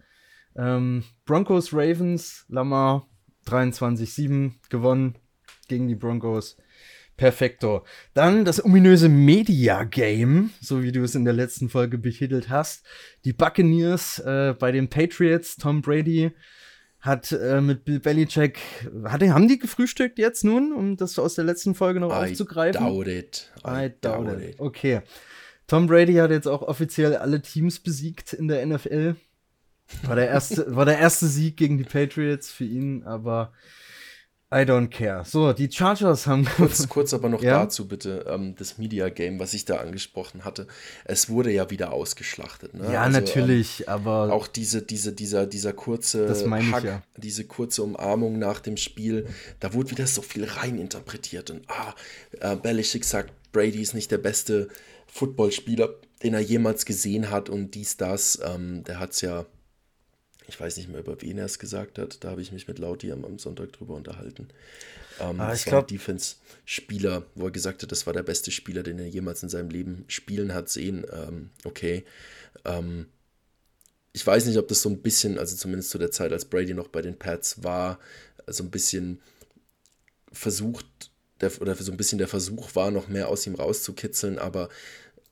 Speaker 1: Ähm, Broncos, Ravens, Lamar 23, 7 gewonnen gegen die Broncos. Perfekto. Dann das ominöse Media Game, so wie du es in der letzten Folge betitelt hast. Die Buccaneers äh, bei den Patriots, Tom Brady hat äh, mit Bill Belichick, hat, haben die gefrühstückt jetzt nun, um das aus der letzten Folge noch I aufzugreifen?
Speaker 4: Doubt it.
Speaker 1: I, I doubt, doubt it. it. Okay. Tom Brady hat jetzt auch offiziell alle Teams besiegt in der NFL. War der erste, war der erste Sieg gegen die Patriots für ihn, aber I don't care. So, die Chargers haben.
Speaker 4: Kurz, kurz aber noch ja? dazu bitte, ähm, das Media Game, was ich da angesprochen hatte. Es wurde ja wieder ausgeschlachtet. Ne?
Speaker 1: Ja, also, natürlich, ähm, aber.
Speaker 4: Auch diese, diese, dieser, dieser kurze
Speaker 1: das Hack, ja.
Speaker 4: diese kurze Umarmung nach dem Spiel, da wurde wieder so viel reininterpretiert. Und ah, äh, Belichick sagt, Brady ist nicht der beste Footballspieler, den er jemals gesehen hat und dies, das. Ähm, der hat es ja ich weiß nicht mehr, über wen er es gesagt hat. Da habe ich mich mit Lauti am, am Sonntag drüber unterhalten. Ähm, ah, ich glaube, Defense-Spieler, wo er gesagt hat, das war der beste Spieler, den er jemals in seinem Leben spielen hat sehen. Ähm, okay. Ähm, ich weiß nicht, ob das so ein bisschen, also zumindest zu der Zeit, als Brady noch bei den Pats war, so ein bisschen versucht, der, oder so ein bisschen der Versuch war, noch mehr aus ihm rauszukitzeln, aber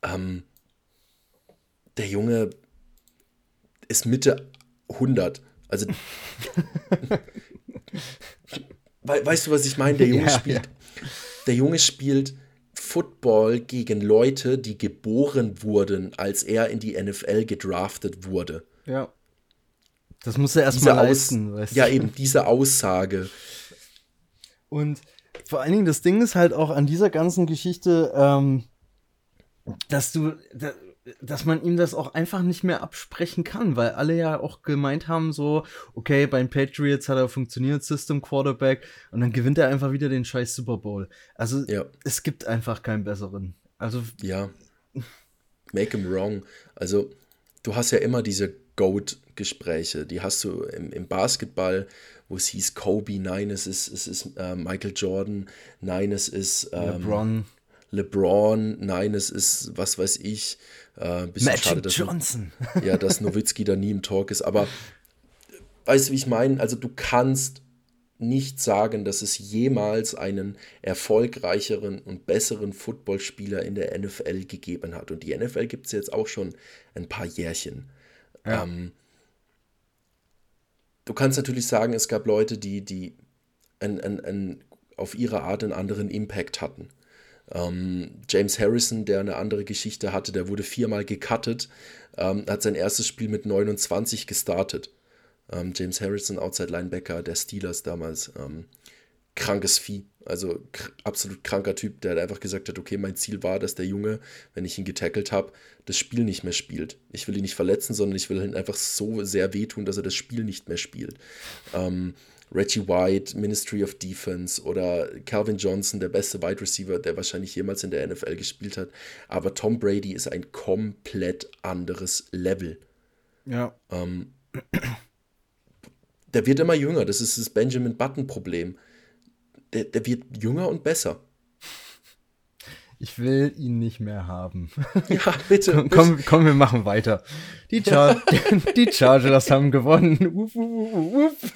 Speaker 4: ähm, der Junge ist Mitte 100. Also, weißt du, was ich meine? Der Junge ja, spielt, ja. der Junge spielt Football gegen Leute, die geboren wurden, als er in die NFL gedraftet wurde.
Speaker 1: Ja. Das muss er erstmal leisten.
Speaker 4: Weißt du? Ja, eben diese Aussage.
Speaker 1: Und vor allen Dingen, das Ding ist halt auch an dieser ganzen Geschichte, ähm, dass du, dass man ihm das auch einfach nicht mehr absprechen kann, weil alle ja auch gemeint haben, so, okay, beim Patriots hat er funktioniert, System Quarterback, und dann gewinnt er einfach wieder den scheiß Super Bowl. Also, ja. es gibt einfach keinen besseren. Also.
Speaker 4: Ja. Make him wrong. Also, du hast ja immer diese Goat-Gespräche, die hast du im, im Basketball, wo es hieß Kobe, nein, es ist, es ist äh, Michael Jordan, nein, es ist
Speaker 1: ähm, LeBron.
Speaker 4: LeBron, nein, es ist, was weiß ich, äh,
Speaker 1: Magic schade, dass, Johnson.
Speaker 4: Ja, dass Nowitzki da nie im Talk ist. Aber weißt du, wie ich meine? Also du kannst nicht sagen, dass es jemals einen erfolgreicheren und besseren Footballspieler in der NFL gegeben hat. Und die NFL gibt es jetzt auch schon ein paar Jährchen. Ja. Ähm, du kannst natürlich sagen, es gab Leute, die, die ein, ein, ein, auf ihre Art einen anderen Impact hatten. Ähm, James Harrison, der eine andere Geschichte hatte, der wurde viermal gecuttet, ähm, hat sein erstes Spiel mit 29 gestartet. Ähm, James Harrison, Outside Linebacker der Steelers damals. Ähm, krankes Vieh, also kr absolut kranker Typ, der einfach gesagt hat, okay, mein Ziel war, dass der Junge, wenn ich ihn getackelt habe, das Spiel nicht mehr spielt. Ich will ihn nicht verletzen, sondern ich will ihn einfach so sehr wehtun, dass er das Spiel nicht mehr spielt. Ähm, Reggie White, Ministry of Defense oder Calvin Johnson, der beste Wide Receiver, der wahrscheinlich jemals in der NFL gespielt hat. Aber Tom Brady ist ein komplett anderes Level.
Speaker 1: Ja.
Speaker 4: Ähm, der wird immer jünger. Das ist das Benjamin Button-Problem. Der, der wird jünger und besser.
Speaker 1: Ich will ihn nicht mehr haben.
Speaker 4: Ja, bitte.
Speaker 1: komm, komm, komm, wir machen weiter. Die, Char die Chargers haben gewonnen. Uff, uff, uff,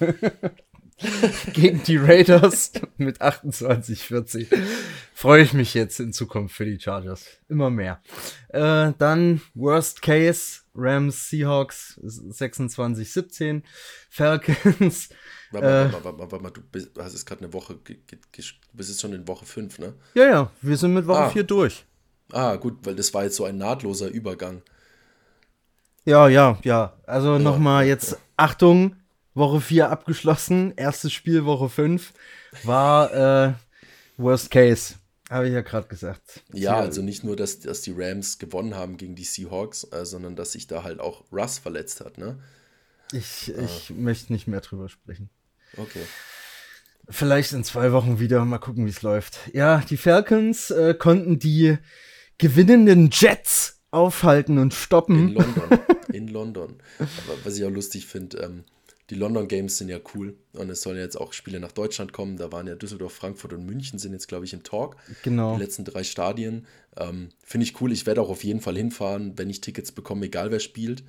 Speaker 1: gegen die Raiders mit 28-40. Freue ich mich jetzt in Zukunft für die Chargers. Immer mehr. Äh, dann Worst Case, Rams, Seahawks 26-17, Falcons.
Speaker 4: Warte mal, warte mal, warte mal, du bist, hast jetzt gerade eine Woche, du bist jetzt schon in Woche 5, ne?
Speaker 1: Ja, ja, wir sind mit Woche ah. 4 durch.
Speaker 4: Ah, gut, weil das war jetzt so ein nahtloser Übergang.
Speaker 1: Ja, ja, ja. Also ja, nochmal jetzt Achtung, Woche 4 abgeschlossen, erstes Spiel Woche 5 war äh, Worst Case. Habe ich ja gerade gesagt.
Speaker 4: Ja, also nicht nur, dass, dass die Rams gewonnen haben gegen die Seahawks, äh, sondern dass sich da halt auch Russ verletzt hat, ne?
Speaker 1: Ich, ich äh. möchte nicht mehr drüber sprechen.
Speaker 4: Okay.
Speaker 1: Vielleicht in zwei Wochen wieder. Mal gucken, wie es läuft. Ja, die Falcons äh, konnten die gewinnenden Jets aufhalten und stoppen.
Speaker 4: In London. In London. Aber was ich auch lustig finde, ähm, die London Games sind ja cool und es sollen jetzt auch Spiele nach Deutschland kommen. Da waren ja Düsseldorf, Frankfurt und München sind jetzt, glaube ich, im Talk.
Speaker 1: Genau.
Speaker 4: Die letzten drei Stadien. Ähm, Finde ich cool. Ich werde auch auf jeden Fall hinfahren, wenn ich Tickets bekomme, egal wer spielt.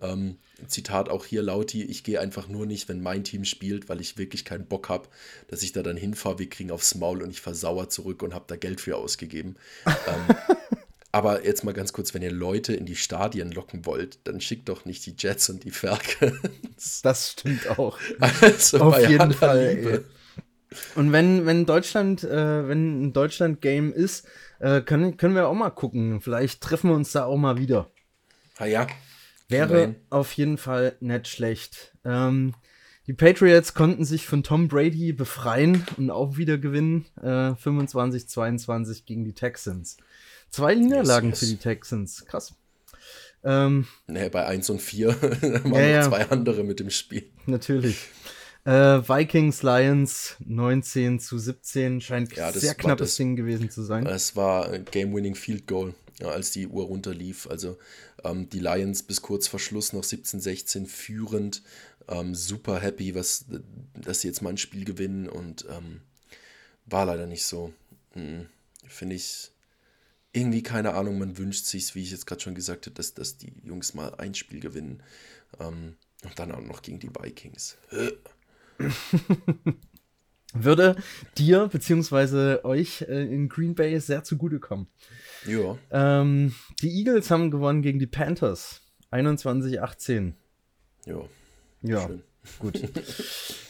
Speaker 4: Ähm, Zitat auch hier Lauti, ich gehe einfach nur nicht, wenn mein Team spielt, weil ich wirklich keinen Bock habe, dass ich da dann hinfahre, wir kriegen aufs Maul und ich versauer zurück und habe da Geld für ausgegeben. ähm, aber jetzt mal ganz kurz, wenn ihr Leute in die Stadien locken wollt, dann schickt doch nicht die Jets und die Falcons.
Speaker 1: Das stimmt auch.
Speaker 4: Also
Speaker 1: Auf jeden Fall. Und wenn, wenn Deutschland, äh, wenn ein Deutschland-Game ist, äh, können, können wir auch mal gucken. Vielleicht treffen wir uns da auch mal wieder.
Speaker 4: Ah ja,
Speaker 1: Wäre auf jeden Fall nicht schlecht. Ähm, die Patriots konnten sich von Tom Brady befreien und auch wieder gewinnen. Äh, 25-22 gegen die Texans. Zwei Niederlagen
Speaker 4: yes.
Speaker 1: für die Texans. Krass. Ähm,
Speaker 4: nee, bei 1 und 4 waren
Speaker 1: Ja, ja.
Speaker 4: noch zwei andere mit dem Spiel.
Speaker 1: natürlich. Äh, Vikings, Lions 19 zu 17. Scheint
Speaker 4: Ja,
Speaker 1: sehr knappes
Speaker 4: das-
Speaker 1: Ding gewesen zu sein.
Speaker 4: Es war ein Game-Winning Field Goal, ja, als die Uhr runterlief. Also ähm, die Lions bis kurz vor Schluss noch 17-16 führend. Ähm, super happy, was, dass sie jetzt mal ein Spiel gewinnen und ähm, war leider nicht so. Mhm. Finde ich irgendwie keine Ahnung. Man wünscht sich, wie ich jetzt gerade schon gesagt habe, dass, dass die Jungs mal ein Spiel gewinnen. Ähm, und dann auch noch gegen die Vikings.
Speaker 1: Würde dir beziehungsweise euch äh, in Green Bay sehr zugutekommen.
Speaker 4: Ja,
Speaker 1: Ähm, die Eagles haben gewonnen gegen die Panthers. 21-18.
Speaker 4: ja,
Speaker 1: Ja,
Speaker 4: schön.
Speaker 1: Gut.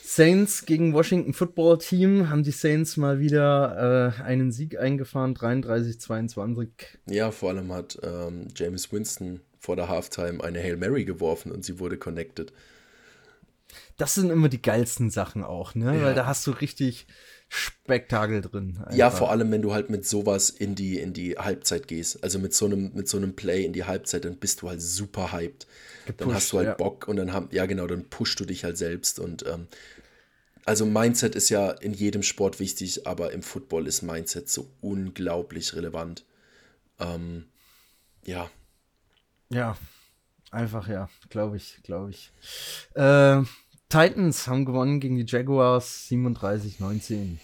Speaker 1: Saints gegen Washington Football Team haben die Saints mal wieder äh, einen Sieg eingefahren, 33-22.
Speaker 4: Ja, vor allem hat ähm, James Winston vor der Halftime eine Hail Mary geworfen und sie wurde connected.
Speaker 1: Das sind immer die geilsten Sachen auch, ne?
Speaker 4: Ja.
Speaker 1: Weil da hast du richtig Spektakel drin.
Speaker 4: Ja,
Speaker 1: einfach.
Speaker 4: vor allem, wenn du halt mit sowas in die, in die Halbzeit gehst. Also mit so einem, mit so einem Play in die Halbzeit, dann bist du halt super hyped. dann
Speaker 1: Gepusht,
Speaker 4: hast du halt
Speaker 1: ja.
Speaker 4: Bock und dann haben, ja genau, dann pushst du dich halt selbst. Und ähm, also Mindset ist ja in jedem Sport wichtig, aber im Football ist Mindset so unglaublich relevant. Ähm, ja,
Speaker 1: Ja, einfach ja, glaube ich, glaube ich. Äh, Titans haben gewonnen gegen die Jaguars 37-19.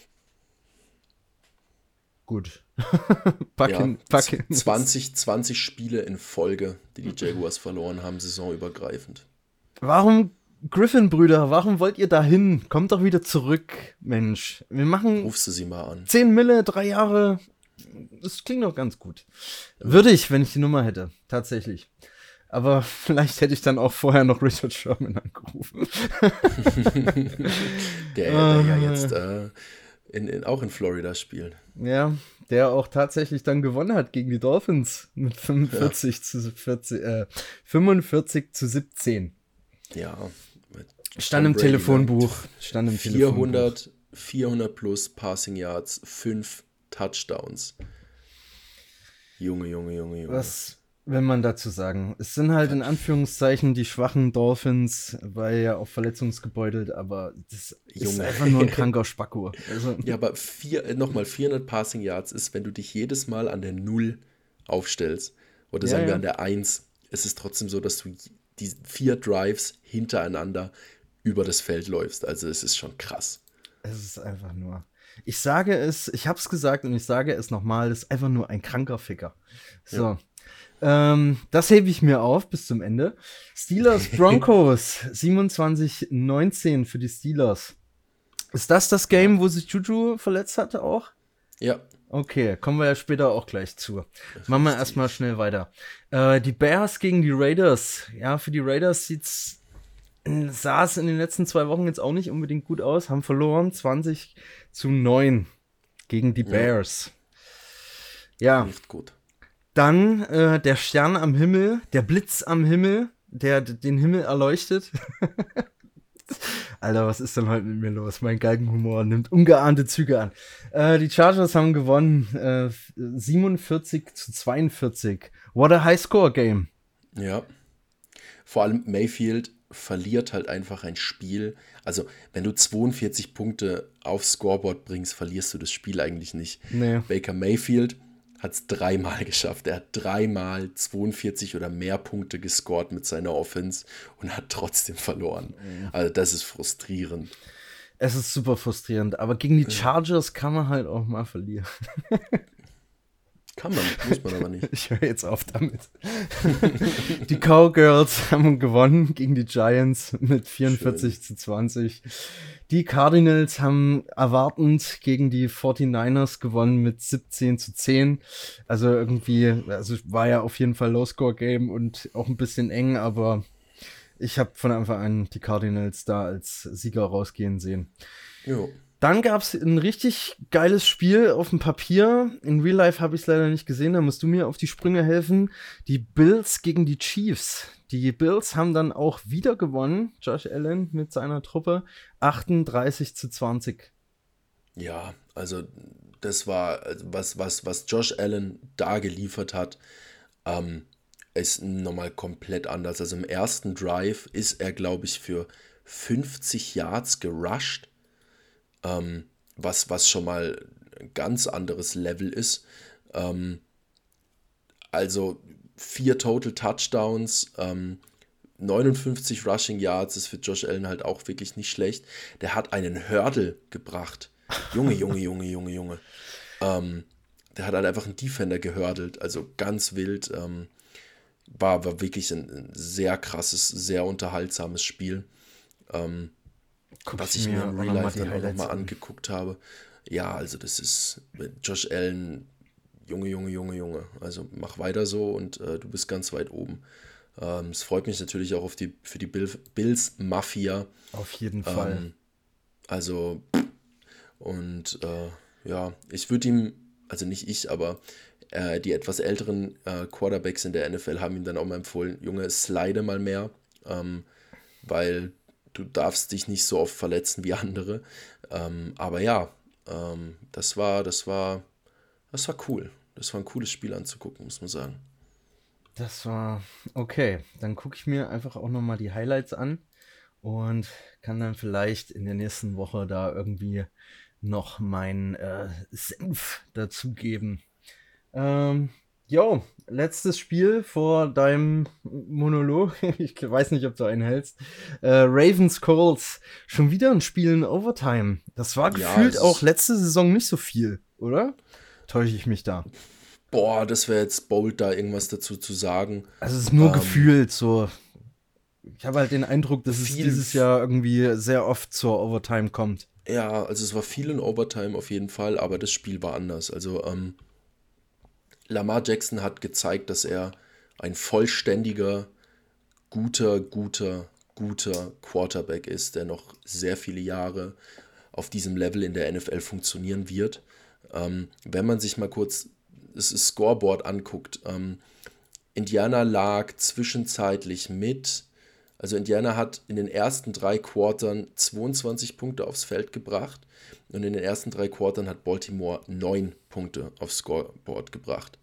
Speaker 1: Gut. packen,
Speaker 4: ja,
Speaker 1: packen.
Speaker 4: 20, 20 Spiele in Folge, die die Jaguars verloren haben, saisonübergreifend.
Speaker 1: Warum, Griffin-Brüder, warum wollt ihr da hin? Kommt doch wieder zurück, Mensch. Wir machen
Speaker 4: Rufst du sie mal an.
Speaker 1: 10 Mille, drei Jahre. Das klingt doch ganz gut. Würde ich, wenn ich die Nummer hätte. Tatsächlich. Aber vielleicht hätte ich dann auch vorher noch Richard Sherman angerufen.
Speaker 4: Der, der ja jetzt äh, in, in, auch in Florida spielt.
Speaker 1: Ja, der auch tatsächlich dann gewonnen hat gegen die Dolphins mit 45 zu 40, äh, 45 zu 17.
Speaker 4: Ja. mit
Speaker 1: Stand im
Speaker 4: Brady, ne?
Speaker 1: Telefonbuch. Stand im Telefonbuch.
Speaker 4: 400, 400 plus Passing Yards, 5 Touchdowns. Junge, Junge, Junge, Junge.
Speaker 1: Was will man dazu sagen? Es sind halt in Anführungszeichen die schwachen Dolphins, weil ja auch verletzungsgebeutelt, aber das ist
Speaker 4: Junge.
Speaker 1: einfach nur ein kranker Spacko. Also,
Speaker 4: Ja, aber vier, äh, nochmal 400 Passing Yards ist, wenn du dich jedes Mal an der 0 aufstellst oder
Speaker 1: Ja,
Speaker 4: sagen wir
Speaker 1: ja.
Speaker 4: an der 1, ist es trotzdem so, dass du die vier Drives hintereinander über das Feld läufst. Also es ist schon krass.
Speaker 1: es ist einfach nur. Ich sage es, ich hab's gesagt und ich sage es nochmal, es ist einfach nur ein kranker Ficker. So. Ähm, das hebe ich mir auf bis zum Ende. Steelers Broncos 27-19 für die Steelers. Ist das das Game, wo sich Juju verletzt hatte auch?
Speaker 4: Ja,
Speaker 1: Okay, kommen wir ja später auch gleich zu. Machen wir erstmal schnell weiter. Äh, die Bears gegen die Raiders. Ja, für die Raiders sieht's sah es in den letzten zwei Wochen jetzt auch nicht unbedingt gut aus. Haben verloren 20 zu 9 gegen die Bears. Ja,
Speaker 4: hilft gut.
Speaker 1: Dann äh, der Stern am Himmel, der Blitz am Himmel, der den Himmel erleuchtet. Alter, was ist denn heute mit mir los? Mein Galgenhumor nimmt ungeahnte Züge an. Äh, die Chargers haben gewonnen. Äh, 47 zu 42. What a High-Score-Game.
Speaker 4: Ja. Vor allem Mayfield verliert halt einfach ein Spiel. Also, wenn du 42 Punkte aufs Scoreboard bringst, verlierst du das Spiel eigentlich nicht.
Speaker 1: Nee.
Speaker 4: Baker Mayfield hat es dreimal geschafft. Er hat dreimal 42 oder mehr Punkte gescored mit seiner Offense und hat trotzdem verloren. Also, das ist frustrierend.
Speaker 1: Es ist super frustrierend, aber gegen die Chargers kann man halt auch mal verlieren.
Speaker 4: Kann man, muss man aber nicht.
Speaker 1: Ich höre jetzt auf damit. die Cowgirls haben gewonnen gegen die Giants mit 44 Schön. zu 20. Die Cardinals haben erwartend gegen die 49ers gewonnen mit 17 zu 10. Also irgendwie, also war ja auf jeden Fall Low-Score-Game und auch ein bisschen eng, aber ich habe von Anfang an die Cardinals da als Sieger rausgehen sehen.
Speaker 4: Jo.
Speaker 1: Dann gab es ein richtig geiles Spiel auf dem Papier. In Real Life habe ich es leider nicht gesehen, da musst du mir auf die Sprünge helfen. Die Bills gegen die Chiefs. Die Bills haben dann auch wieder gewonnen, Josh Allen mit seiner Truppe, 38 zu 20.
Speaker 4: Ja, also das war, was, was, was Josh Allen da geliefert hat, ähm, ist nochmal komplett anders. Also im ersten Drive ist er, glaube ich, für 50 Yards gerusht ähm, was, was schon mal ein ganz anderes Level ist. Ähm, also vier Total Touchdowns, ähm, 59 Rushing Yards ist für Josh Allen halt auch wirklich nicht schlecht. Der hat einen Hurdle gebracht. Junge, Junge, Junge, Junge, Junge. Ähm, der hat halt einfach einen Defender gehördelt, also ganz wild. Ähm, war, war wirklich ein, ein, sehr krasses, sehr unterhaltsames Spiel. Ähm, Guck was ich mir im Real Life dann auch nochmal angeguckt habe. Ja, also das ist Josh Allen, Junge, Junge, Junge, Junge. Also mach weiter so und äh, du bist ganz weit oben. Ähm, es freut mich natürlich auch auf die, für die Bill, Bills Mafia.
Speaker 1: Auf jeden Fall. Ähm,
Speaker 4: also, und äh, ja, ich würde ihm, also nicht ich, aber äh, die etwas älteren äh, Quarterbacks in der NFL haben ihm dann auch mal empfohlen, Junge, slide mal mehr, ähm, weil du darfst dich nicht so oft verletzen wie andere. Ähm, aber ja, ähm, das war, das war, das war cool. Das war ein cooles Spiel anzugucken, muss man sagen.
Speaker 1: Das war okay. Dann gucke ich mir einfach auch nochmal die Highlights an und kann dann vielleicht in der nächsten Woche da irgendwie noch meinen äh, Senf dazugeben. Ähm, Jo, letztes Spiel vor deinem Monolog. Ich weiß nicht, ob du einen hältst. Äh, Ravens Colts. Schon wieder ein Spiel in Overtime. Das war ja, gefühlt auch letzte Saison nicht so viel, oder? Täusche ich mich da?
Speaker 4: Boah, das wäre jetzt bold, da irgendwas dazu zu sagen.
Speaker 1: Also es ist nur ähm, gefühlt so. Ich habe halt den Eindruck, dass es dieses Jahr irgendwie sehr oft zur Overtime kommt.
Speaker 4: Ja, also es war viel in Overtime auf jeden Fall, aber das Spiel war anders. Also, ähm, Lamar Jackson hat gezeigt, dass er ein vollständiger, guter, guter, guter Quarterback ist, der noch sehr viele Jahre auf diesem Level in der NFL funktionieren wird. Ähm, wenn man sich mal kurz das Scoreboard anguckt, ähm, Indiana lag zwischenzeitlich mit, also Indiana hat in den ersten drei Quartern 22 Punkte aufs Feld gebracht und in den ersten drei Quartern hat Baltimore neun Punkte aufs Scoreboard gebracht.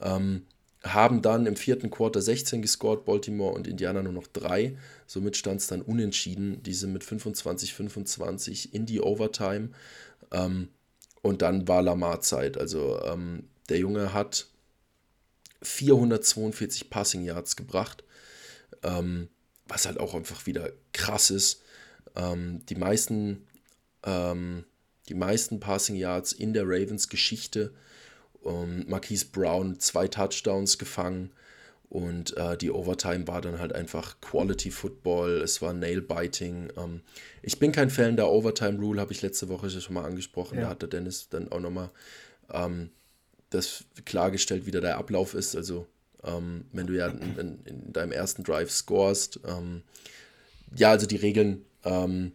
Speaker 4: Ähm, haben dann im vierten Quarter 16 gescored, Baltimore und Indiana nur noch drei. Somit stand es dann unentschieden. Diese mit 25-25 in die Overtime. Ähm, und dann war Lamar Zeit. Also ähm, der Junge hat 442 Passing Yards gebracht. Ähm, was halt auch einfach wieder krass ist. Ähm, die meisten ähm, die meisten Passing Yards in der Ravens Geschichte. Um, Marquise Brown zwei Touchdowns gefangen und äh, die Overtime war dann halt einfach Quality Football, es war Nail-Biting. Ähm, ich bin kein Fan der Overtime Rule, habe ich letzte Woche schon mal angesprochen. Ja. Da hat der Dennis dann auch nochmal ähm, das klargestellt, wie da der Ablauf ist. Also, ähm, wenn du ja in, in, in, deinem ersten Drive scorest, ähm, ja, also die Regeln ähm,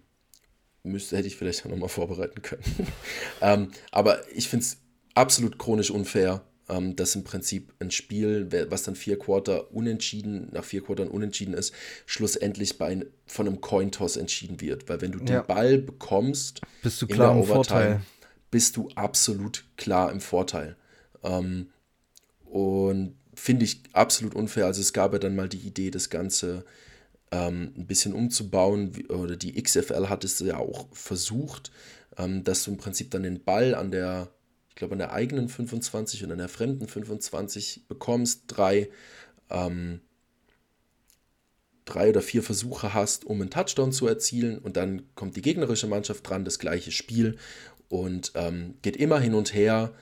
Speaker 4: müsste, hätte ich vielleicht auch nochmal vorbereiten können. ähm, aber ich finde es absolut chronisch unfair, ähm, dass im Prinzip ein Spiel, was dann vier Quarter unentschieden, nach vier Quartern unentschieden ist, schlussendlich bei von einem Cointoss entschieden wird. Weil wenn du ja. den Ball bekommst,
Speaker 1: bist du klar im Vorteil.
Speaker 4: Bist du absolut klar im Vorteil. Ähm, und finde ich absolut unfair. Also es gab ja dann mal die Idee, das Ganze ähm, ein bisschen umzubauen. Oder die XFL hat es ja auch versucht, ähm, dass du im Prinzip dann den Ball an der, ich glaube, an der eigenen 25 und an der fremden 25 bekommst, drei, ähm, drei oder vier Versuche hast, um einen Touchdown zu erzielen und dann kommt die gegnerische Mannschaft dran, das gleiche Spiel und ähm, geht immer hin und her,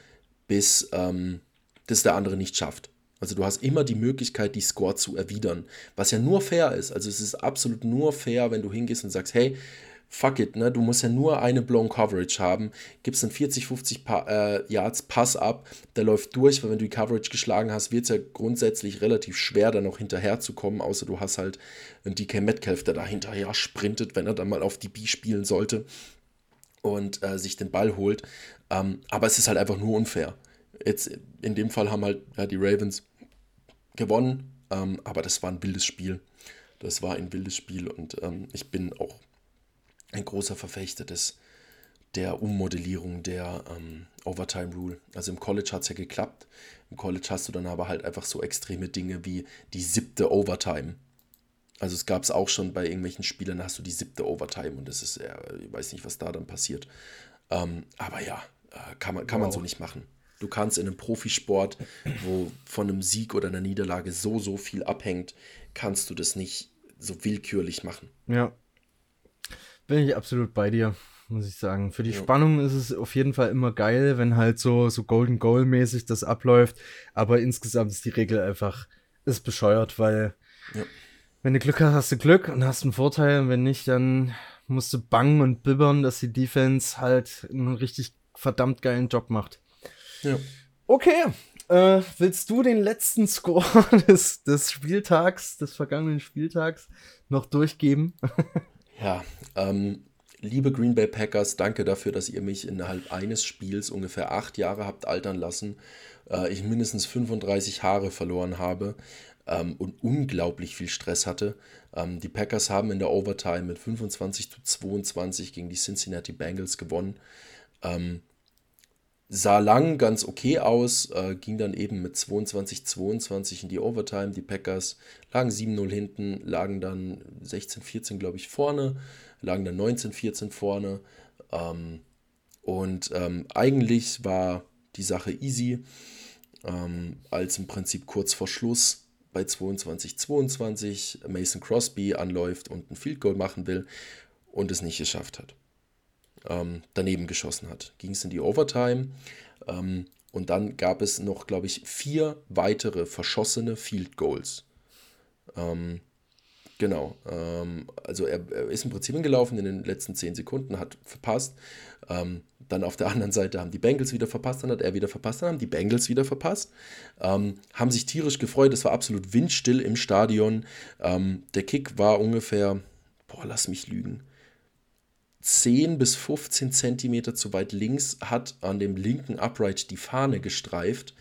Speaker 4: bis ähm, das der andere nicht schafft. Also du hast immer die Möglichkeit, die Score zu erwidern, was ja nur fair ist. Also es ist absolut nur fair, wenn du hingehst und sagst, hey, fuck it, ne? du musst ja nur eine Blown Coverage haben, gibst dann 40, 50 pa äh, Yards Pass ab, der läuft durch, weil wenn du die Coverage geschlagen hast, wird es ja grundsätzlich relativ schwer, da noch hinterher zu kommen, außer du hast halt einen DK Metcalf, der da hinterher sprintet, wenn er dann mal auf die B spielen sollte und äh, sich den Ball holt. Ähm, aber es ist halt einfach nur unfair. Jetzt in dem Fall haben halt ja, die Ravens gewonnen, ähm, aber das war ein wildes Spiel. Das war ein wildes Spiel und ähm, ich bin auch ein großer Verfechter des, der Ummodellierung der ähm, Overtime Rule. Also im College hat es ja geklappt. Im College hast du dann aber halt einfach so extreme Dinge wie die siebte Overtime. Also es gab es auch schon bei irgendwelchen Spielern, hast du die siebte Overtime und das ist, äh, ich weiß nicht, was da dann passiert. Ähm, aber ja, äh, kann, man, kann wow. man so nicht machen. Du kannst in einem Profisport, wo von einem Sieg oder einer Niederlage so, so viel abhängt, kannst du das nicht so willkürlich machen.
Speaker 1: Ja, bin ich absolut bei dir, muss ich sagen. Für die ja. Spannung ist es auf jeden Fall immer geil, wenn halt so, so Golden Goal-mäßig das abläuft. Aber insgesamt ist die Regel einfach, ist bescheuert, weil ja. wenn du Glück hast, hast du Glück und hast einen Vorteil. Und wenn nicht, dann musst du bangen und bibbern, dass die Defense halt einen richtig verdammt geilen Job macht. Ja. Okay, äh, willst du den letzten Score des, des Spieltags, des vergangenen Spieltags, noch durchgeben?
Speaker 4: Ja, ähm, liebe Green Bay Packers, danke dafür, dass ihr mich innerhalb eines Spiels ungefähr acht Jahre habt altern lassen. Äh, ich mindestens 35 Haare verloren habe ähm, und unglaublich viel Stress hatte. Ähm, die Packers haben in der Overtime mit 25 zu 22 gegen die Cincinnati Bengals gewonnen. Ähm, sah lang ganz okay aus, äh, ging dann eben mit 22-22 in die Overtime. Die Packers lagen 7-0 hinten, lagen dann 16-14, glaube ich, vorne, lagen dann 19-14 vorne. Ähm, und ähm, eigentlich war die Sache easy, ähm, als im Prinzip kurz vor Schluss bei 22-22 Mason Crosby anläuft und ein Field Goal machen will und es nicht geschafft hat ähm, daneben geschossen hat. Ging es in die Overtime ähm, und dann gab es noch, glaube ich, vier weitere verschossene Field Goals. Ähm, genau. Ähm, also er, er, ist im Prinzip hingelaufen in den letzten zehn Sekunden, hat verpasst. Ähm, dann auf der anderen Seite haben die Bengals wieder verpasst, dann hat er wieder verpasst, dann haben die Bengals wieder verpasst. Ähm, haben sich tierisch gefreut, es war absolut windstill im Stadion. der Kick war ungefähr, boah, lass mich lügen, 10 bis 15 Zentimeter zu weit links hat an dem linken Upright die Fahne gestreift.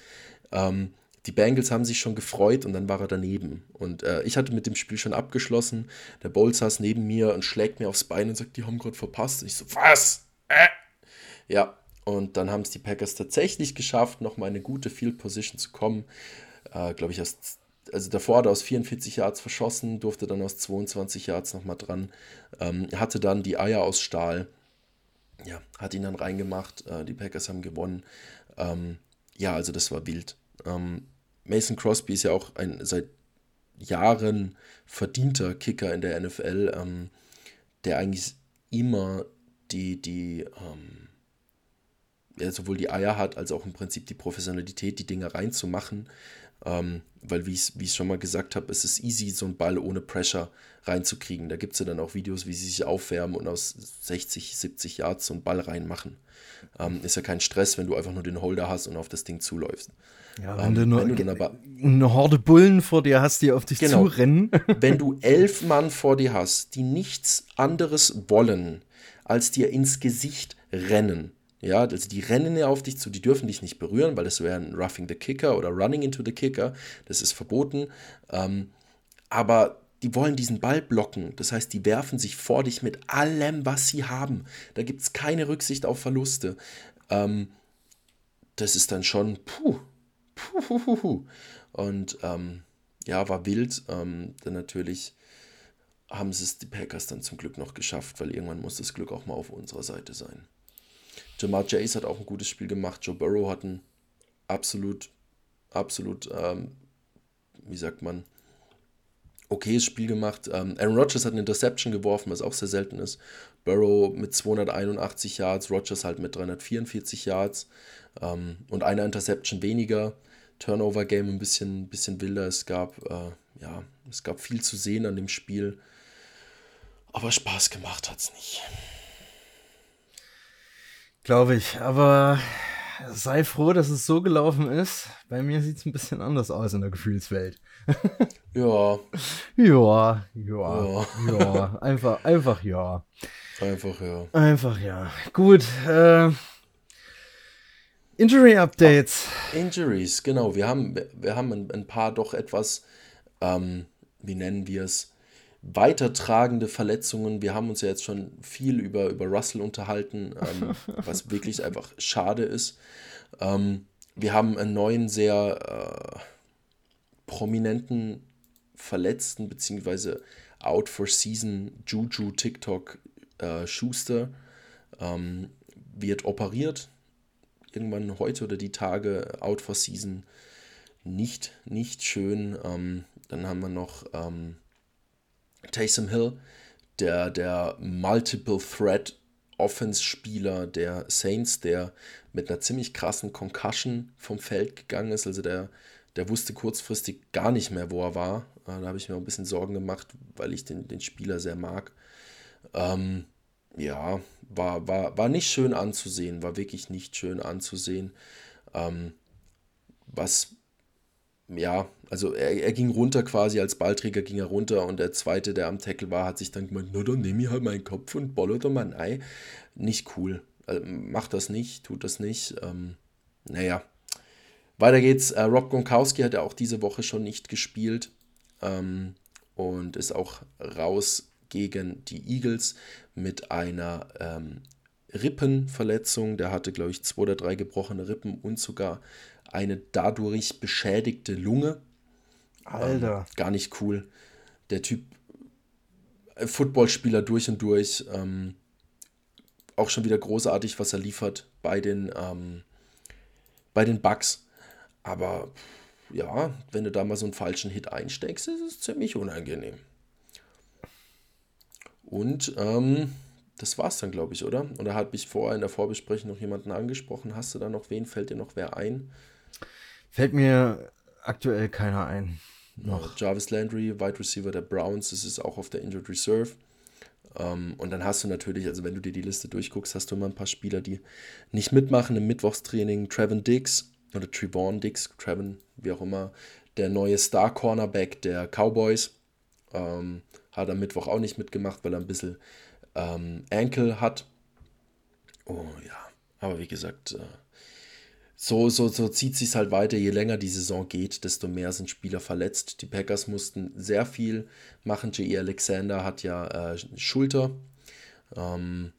Speaker 4: Ähm, die Bengals haben sich schon gefreut und dann war er daneben. Und äh, ich hatte mit dem Spiel schon abgeschlossen. Der Bolt saß neben mir und schlägt mir aufs Bein und sagt, die haben gerade verpasst. Und ich so, was? Äh? Ja, und dann haben es die Packers tatsächlich geschafft, nochmal eine gute Field Position zu kommen. Äh, Glaube ich, aus also davor hat er aus 44 Yards verschossen, durfte dann aus 22 Yards nochmal dran, ähm, hatte dann die Eier aus Stahl, ja, hat ihn dann reingemacht, äh, die Packers haben gewonnen. Ähm, ja, also das war wild. Ähm, Mason Crosby ist ja auch ein seit Jahren verdienter Kicker in der NFL, ähm, der eigentlich immer die, die, ähm, ja, sowohl die Eier hat, als auch im Prinzip die Professionalität, die Dinge reinzumachen. Ähm, weil, wie ich es schon mal gesagt habe, es ist easy, so einen Ball ohne Pressure reinzukriegen. Da gibt es ja dann auch Videos, wie sie sich aufwärmen und aus 60, 70 Yards so einen Ball reinmachen. Ähm, ist ja kein Stress, wenn du einfach nur den Holder hast und auf das Ding zuläufst.
Speaker 1: Ja, wenn ähm, du nur wenn du aber, eine Horde Bullen vor dir hast, die auf dich genau, zurennen.
Speaker 4: wenn du elf Mann vor dir hast, die nichts anderes wollen, als dir ins Gesicht rennen, ja, also die rennen ja auf dich zu, die dürfen dich nicht berühren, weil das wäre ein Roughing the Kicker oder Running into the Kicker. Das ist verboten. Ähm, aber die wollen diesen Ball blocken. Das heißt, die werfen sich vor dich mit allem, was sie haben. Da gibt es keine Rücksicht auf Verluste. Ähm, das ist dann schon puh, puh, puh, puh. Und ähm, ja, war wild. Ähm, dann natürlich haben es die Packers dann zum Glück noch geschafft, weil irgendwann muss das Glück auch mal auf unserer Seite sein. Jamar Chase hat auch ein gutes Spiel gemacht. Joe Burrow hat ein absolut, absolut, ähm, wie sagt man, okayes Spiel gemacht. Ähm, Aaron Rodgers hat eine Interception geworfen, was auch sehr selten ist. Burrow mit 281 Yards, Rodgers halt mit 344 Yards ähm, und einer Interception weniger. Turnover-Game ein bisschen, bisschen wilder. Es gab, äh, ja, es gab viel zu sehen an dem Spiel. Aber Spaß gemacht hat es nicht.
Speaker 1: Glaube ich. Aber sei froh, dass es so gelaufen ist. Bei mir sieht es ein bisschen anders aus in der Gefühlswelt.
Speaker 4: ja.
Speaker 1: Ja, ja, ja. Einfach, einfach ja.
Speaker 4: Einfach ja.
Speaker 1: Einfach ja. Gut. Äh, Injury Updates.
Speaker 4: Injuries, genau. Wir haben, wir haben ein, ein paar doch etwas, ähm, wie nennen wir es, weitertragende Verletzungen. Wir haben uns ja jetzt schon viel über, über Russell unterhalten, ähm, was wirklich einfach schade ist. Ähm, wir haben einen neuen, sehr äh, prominenten Verletzten, beziehungsweise Out for Season Juju TikTok äh, Schuster ähm, wird operiert. Irgendwann heute oder die Tage Out for Season. Nicht, nicht schön. Ähm, dann haben wir noch ähm, Taysom Hill, der, der Multiple Threat Offense-Spieler der Saints, der mit einer ziemlich krassen Concussion vom Feld gegangen ist. Also der, der wusste kurzfristig gar nicht mehr, wo er war. Äh, da habe ich mir ein bisschen Sorgen gemacht, weil ich den, den Spieler sehr mag. Ähm, ja, war, war, war nicht schön anzusehen, war wirklich nicht schön anzusehen. Ähm, was ja, also er, er ging runter quasi, als Ballträger ging er runter und der zweite, der am Tackle war, hat sich dann gemeint, na dann nehme ich halt meinen Kopf und bolle da mein Ei. Nicht cool. Also, macht das nicht, tut das nicht. Ähm, naja, weiter geht's. Äh, Rob Gronkowski hat ja auch diese Woche schon nicht gespielt ähm, und ist auch raus gegen die Eagles mit einer ähm, Rippenverletzung. Der hatte, glaube ich, zwei oder drei gebrochene Rippen und sogar eine dadurch beschädigte Lunge.
Speaker 1: Alter.
Speaker 4: Ähm, gar nicht cool. Der Typ, äh, Footballspieler durch und durch. Ähm, auch schon wieder großartig, was er liefert bei den, ähm, bei den Bugs. Aber ja, wenn du da mal so einen falschen Hit einsteckst, ist es ziemlich unangenehm. Und ähm, das war's dann, glaube ich, oder? Oder hat mich vorher in der Vorbesprechung noch jemanden angesprochen? Hast du da noch wen? Fällt dir noch wer ein?
Speaker 1: Fällt mir aktuell keiner ein.
Speaker 4: Noch. Jarvis Landry, Wide Receiver der Browns, das ist auch auf der Injured Reserve. Um, ähm, und dann hast du natürlich, also wenn du dir die Liste durchguckst, hast du immer ein paar Spieler, die nicht mitmachen im Mittwochstraining. Trevin Dix oder Trevon Dix, Trevin, wie auch immer, der neue Star Cornerback der Cowboys, ähm, hat am Mittwoch auch nicht mitgemacht, weil er ein bisschen ähm, Ankle hat. Oh ja, aber wie gesagt, äh, so, so, so zieht sich halt weiter. Je länger die Saison geht, desto mehr sind Spieler verletzt. Die Packers mussten sehr viel machen. J.E. Alexander hat ja äh, Schulter. Ähm.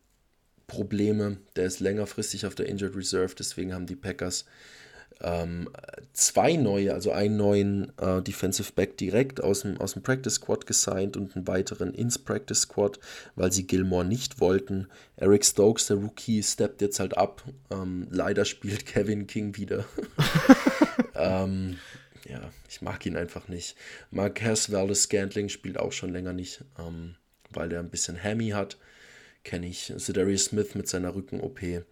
Speaker 4: Der ist längerfristig auf der Injured Reserve, deswegen haben die Packers ähm, zwei neue, also einen neuen äh, Defensive Back direkt aus dem, aus dem Practice Squad gesigned und einen weiteren ins Practice Squad, weil sie Gilmore nicht wollten. Eric Stokes, der Rookie, steppt jetzt halt ab. Ähm, leider spielt Kevin King wieder. ähm, ja, ich mag ihn einfach nicht. Marquez Valdez Scantling spielt auch schon länger nicht, ähm, weil der ein bisschen Hammy hat. Kenne ich. Zedarius Smith mit seiner Rücken-OP. Ähm,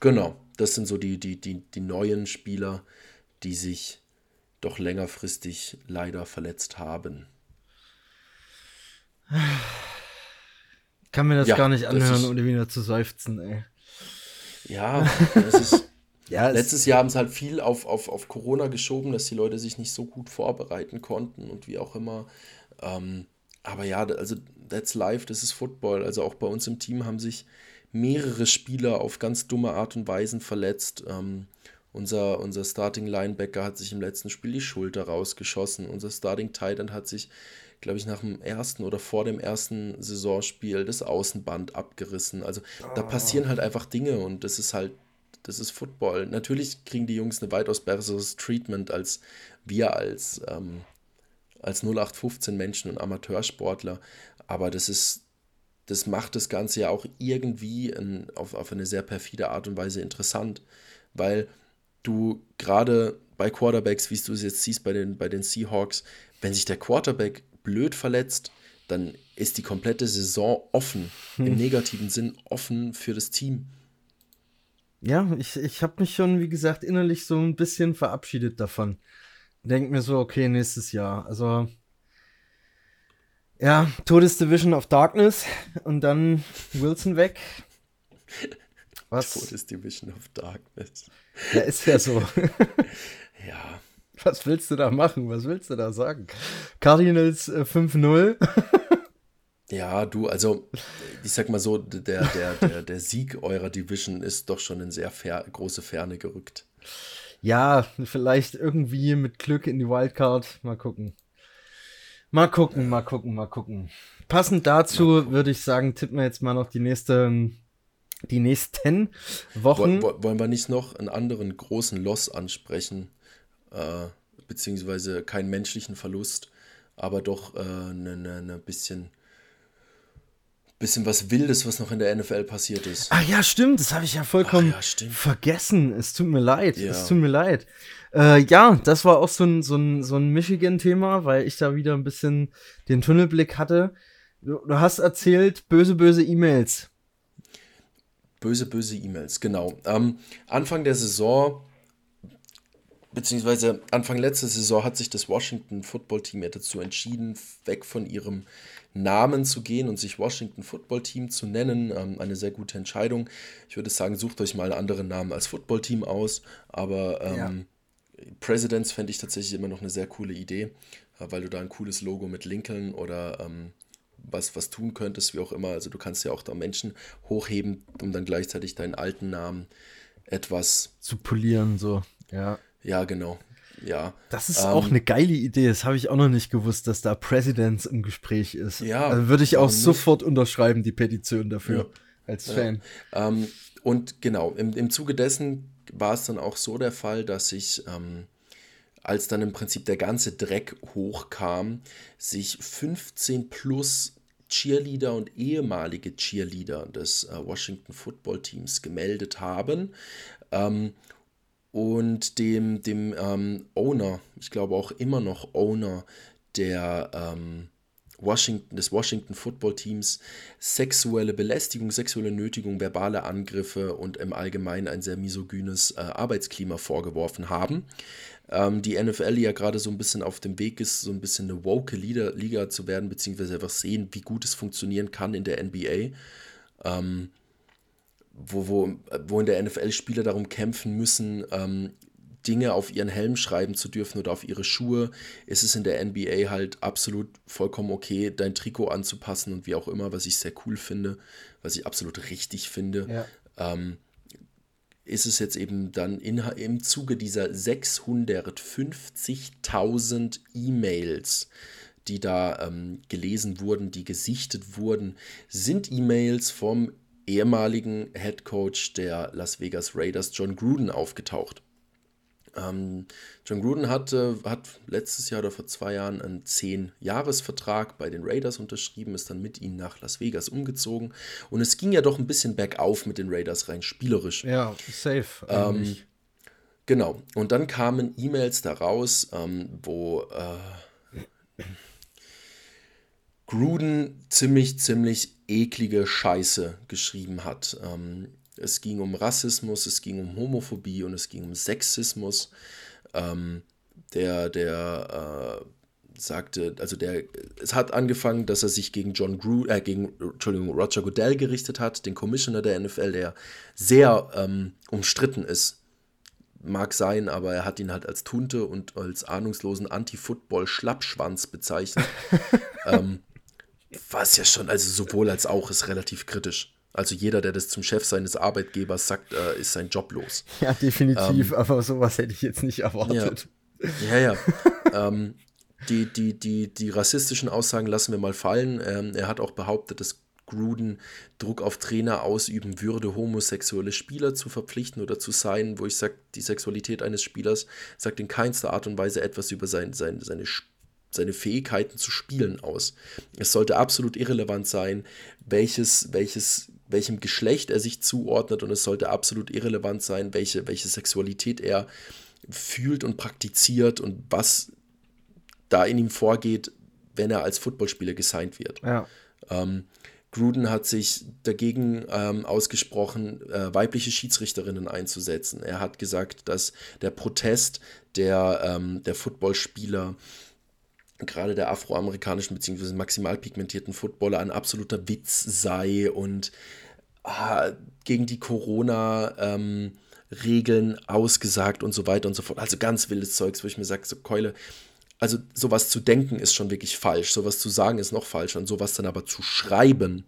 Speaker 4: genau das sind so die, die, die, die neuen Spieler, die sich doch längerfristig leider verletzt haben.
Speaker 1: Ich kann mir das ja, gar nicht anhören, ohne wieder zu seufzen, ey.
Speaker 4: Ja, das ist. ja, letztes Jahr haben sie halt viel auf, auf, auf Corona geschoben, dass die Leute sich nicht so gut vorbereiten konnten und wie auch immer. Ähm, aber ja, also that's life, das ist Football. Also auch bei uns im Team haben sich mehrere Spieler auf ganz dumme Art und Weise verletzt. Ähm, unser, unser Starting Linebacker hat sich im letzten Spiel die Schulter rausgeschossen. Unser Starting Titan hat sich, glaube ich, nach dem ersten oder vor dem ersten Saisonspiel das Außenband abgerissen. Also da passieren halt einfach Dinge und das ist halt, das ist Football. Natürlich kriegen die Jungs eine weitaus besseres Treatment als wir als, ähm, als 0815 Menschen und Amateursportler. Aber das ist, das macht das Ganze ja auch irgendwie in, auf, auf eine sehr perfide Art und Weise interessant, weil du gerade bei Quarterbacks, wie du es jetzt siehst bei den, bei den Seahawks, wenn sich der Quarterback blöd verletzt, dann ist die komplette Saison offen, hm. im negativen Sinn offen für das Team.
Speaker 1: Ja, ich, ich habe mich schon, wie gesagt, innerlich so ein bisschen verabschiedet davon. Denk mir so, okay, nächstes Jahr. Also, ja, Todesdivision of Darkness und dann Wilson weg.
Speaker 4: Was? Todesdivision of Darkness.
Speaker 1: Ja, ist ja so.
Speaker 4: ja.
Speaker 1: Was willst du da machen? Was willst du da sagen? Cardinals äh, 5-0.
Speaker 4: ja, du, also ich sag mal so, der, der, der, der Sieg eurer Division ist doch schon in sehr fer große Ferne gerückt.
Speaker 1: Ja, vielleicht irgendwie mit Glück in die Wildcard. Mal gucken. Mal gucken, mal gucken, mal gucken. Passend dazu würde ich sagen, tippen wir jetzt mal noch die nächste die nächsten Wochen.
Speaker 4: Wollen wir nicht noch einen anderen großen Loss ansprechen? Äh, beziehungsweise keinen menschlichen Verlust, aber doch ein äh, ne, ne, ne bisschen, bisschen was Wildes, was noch in der NFL passiert ist.
Speaker 1: Ach ja, stimmt, das habe ich ja vollkommen ja, vergessen. Es tut mir leid, ja. es tut mir leid. Äh, ja, das war auch so ein, so ein, so ein Michigan-Thema, weil ich da wieder ein bisschen den Tunnelblick hatte. Du, du hast erzählt, böse, böse E-Mails.
Speaker 4: Böse, böse E-Mails, genau. Ähm, Anfang der Saison beziehungsweise Anfang letzter Saison hat sich das Washington Football Team ja dazu entschieden, weg von ihrem Namen zu gehen und sich Washington Football Team zu nennen. Ähm, eine sehr gute Entscheidung. Ich würde sagen, sucht euch mal einen anderen Namen als Football Team aus, aber ähm, ja. Presidents fände ich tatsächlich immer noch eine sehr coole Idee, äh, weil du da ein cooles Logo mit Lincoln oder ähm, was, was tun könntest, wie auch immer. Also du kannst ja auch da Menschen hochheben, um dann gleichzeitig deinen alten Namen etwas
Speaker 1: zu polieren, so, ja.
Speaker 4: Ja, genau. Ja.
Speaker 1: Das ist ähm, auch eine geile Idee. Das habe ich auch noch nicht gewusst, dass da Presidents im Gespräch ist. Ja. Also würde ich auch sofort unterschreiben, die Petition dafür, ja. als Fan.
Speaker 4: Ja. Ähm, und genau, im, im Zuge dessen war es dann auch so der Fall, dass ich, ähm, als dann im Prinzip der ganze Dreck hochkam, sich 15 plus Cheerleader und ehemalige Cheerleader des äh, Washington Football Teams gemeldet haben. Ähm, und dem, dem ähm, Owner, ich glaube auch immer noch Owner der ähm, Washington, des Washington Football Teams sexuelle Belästigung, sexuelle Nötigung, verbale Angriffe und im Allgemeinen ein sehr misogynes äh, Arbeitsklima vorgeworfen haben. Ähm, die NFL ja gerade so ein bisschen auf dem Weg ist, so ein bisschen eine woke Liga, Liga zu werden, beziehungsweise einfach sehen, wie gut es funktionieren kann in der NBA. Ähm, wo, wo, wo in der NFL Spieler darum kämpfen müssen, ähm, Dinge auf ihren Helm schreiben zu dürfen oder auf ihre Schuhe, ist es in der NBA halt absolut vollkommen okay, dein Trikot anzupassen und wie auch immer, was ich sehr cool finde, was ich absolut richtig finde. Ja. Ähm, ist es jetzt eben dann in, im Zuge dieser 650.000 E-Mails, die da ähm, gelesen wurden, die gesichtet wurden, sind E-Mails vom ehemaligen Head Coach der Las Vegas Raiders, John Gruden, aufgetaucht. Ähm, John Gruden hat, äh, hat letztes Jahr oder vor zwei Jahren einen 10-Jahres-Vertrag bei den Raiders unterschrieben, ist dann mit ihnen nach Las Vegas umgezogen. Und es ging ja doch ein bisschen bergauf mit den Raiders rein spielerisch.
Speaker 1: Ja, safe.
Speaker 4: Ähm, genau. Und dann kamen E-Mails daraus, ähm, wo äh, Gruden ziemlich, ziemlich eklige Scheiße geschrieben hat. Ähm, es ging um Rassismus, es ging um Homophobie und es ging um Sexismus. Ähm, der, der äh, sagte, also der, es hat angefangen, dass er sich gegen John Gru, äh, gegen, Entschuldigung, Roger Goodell gerichtet hat, den Commissioner der NFL, der sehr ähm, umstritten ist. Mag sein, aber er hat ihn halt als Tunte und als ahnungslosen Anti-Football-Schlappschwanz bezeichnet. ähm, was ja schon, also sowohl als auch ist relativ kritisch. Also jeder, der das zum Chef seines Arbeitgebers sagt, äh, ist sein Job los.
Speaker 1: Ja, definitiv, ähm, aber sowas hätte ich jetzt nicht erwartet.
Speaker 4: Ja, ja. ja. ähm, die, die, die, die rassistischen Aussagen lassen wir mal fallen. Ähm, er hat auch behauptet, dass Gruden Druck auf Trainer ausüben würde, homosexuelle Spieler zu verpflichten oder zu sein, wo ich sage, die Sexualität eines Spielers sagt in keinster Art und Weise etwas über sein, sein, seine seine Fähigkeiten zu spielen aus. Es sollte absolut irrelevant sein, welches, welches, welchem Geschlecht er sich zuordnet und es sollte absolut irrelevant sein, welche, welche Sexualität er fühlt und praktiziert und was da in ihm vorgeht, wenn er als Footballspieler gesigned wird.
Speaker 1: Ja.
Speaker 4: Ähm, Gruden hat sich dagegen ähm, ausgesprochen, äh, weibliche Schiedsrichterinnen einzusetzen. Er hat gesagt, dass der Protest der, ähm, der Footballspieler, gerade der afroamerikanischen bzw. maximal pigmentierten Footballer, ein absoluter Witz sei und ah, gegen die Corona- ähm, Regeln ausgesagt und so weiter und so fort. Also ganz wildes Zeugs, wo ich mir sage, so Keule, also sowas zu denken ist schon wirklich falsch, sowas zu sagen ist noch falsch und sowas dann aber zu schreiben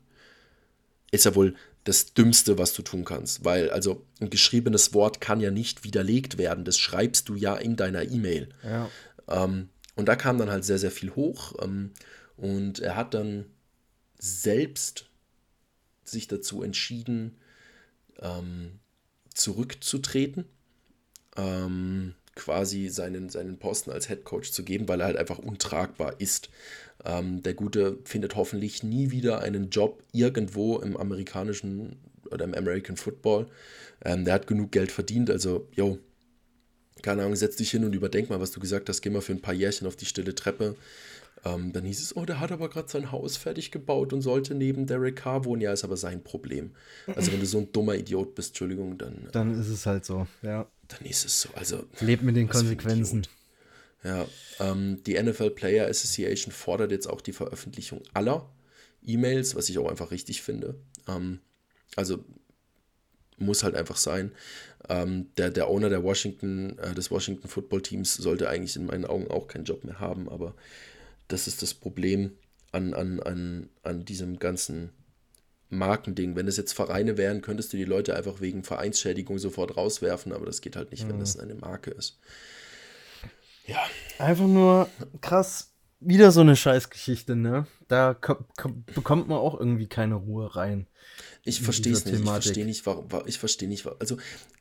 Speaker 4: ist ja wohl das Dümmste, was du tun kannst, weil also ein geschriebenes Wort kann ja nicht widerlegt werden, das schreibst du ja in deiner E-Mail.
Speaker 1: Ja.
Speaker 4: Ähm, und da kam dann halt sehr, sehr viel hoch ähm, und er hat dann selbst sich dazu entschieden, ähm, zurückzutreten. Ähm, quasi seinen, seinen Posten als Head Coach zu geben, weil er halt einfach untragbar ist. Ähm, der Gute findet hoffentlich nie wieder einen Job irgendwo im amerikanischen oder im American Football. Ähm, der hat genug Geld verdient, also, yo, keine Ahnung, setz dich hin und überdenk mal, was du gesagt hast, geh mal für ein paar Jährchen auf die stille Treppe. Ähm, dann hieß es, oh, der hat aber gerade sein Haus fertig gebaut und sollte neben Derek Carr wohnen. Ja, ist aber sein Problem. Also wenn du so ein dummer Idiot bist, Entschuldigung, dann...
Speaker 1: Dann ist es halt so, ja.
Speaker 4: Dann ist es so. Also...
Speaker 1: Lebt mit den Konsequenzen.
Speaker 4: Ja, ähm, die NFL Player Association fordert jetzt auch die Veröffentlichung aller E-Mails, was ich auch einfach richtig finde. Ähm, also muss halt einfach sein. Ähm, der, der Owner der Washington, äh, des Washington Football Teams sollte eigentlich in meinen Augen auch keinen Job mehr haben, aber das ist das Problem an, an, an, an diesem ganzen Markending. Wenn es jetzt Vereine wären, könntest du die Leute einfach wegen Vereinsschädigung sofort rauswerfen, aber das geht halt nicht, mhm. wenn das eine Marke ist.
Speaker 1: Ja. Einfach nur krass. Wieder so eine Scheißgeschichte, ne? Da bekommt man auch irgendwie keine Ruhe rein.
Speaker 4: Ich verstehe es nicht. Ich verstehe nicht, warum. Ich verstehe nicht, warum. Also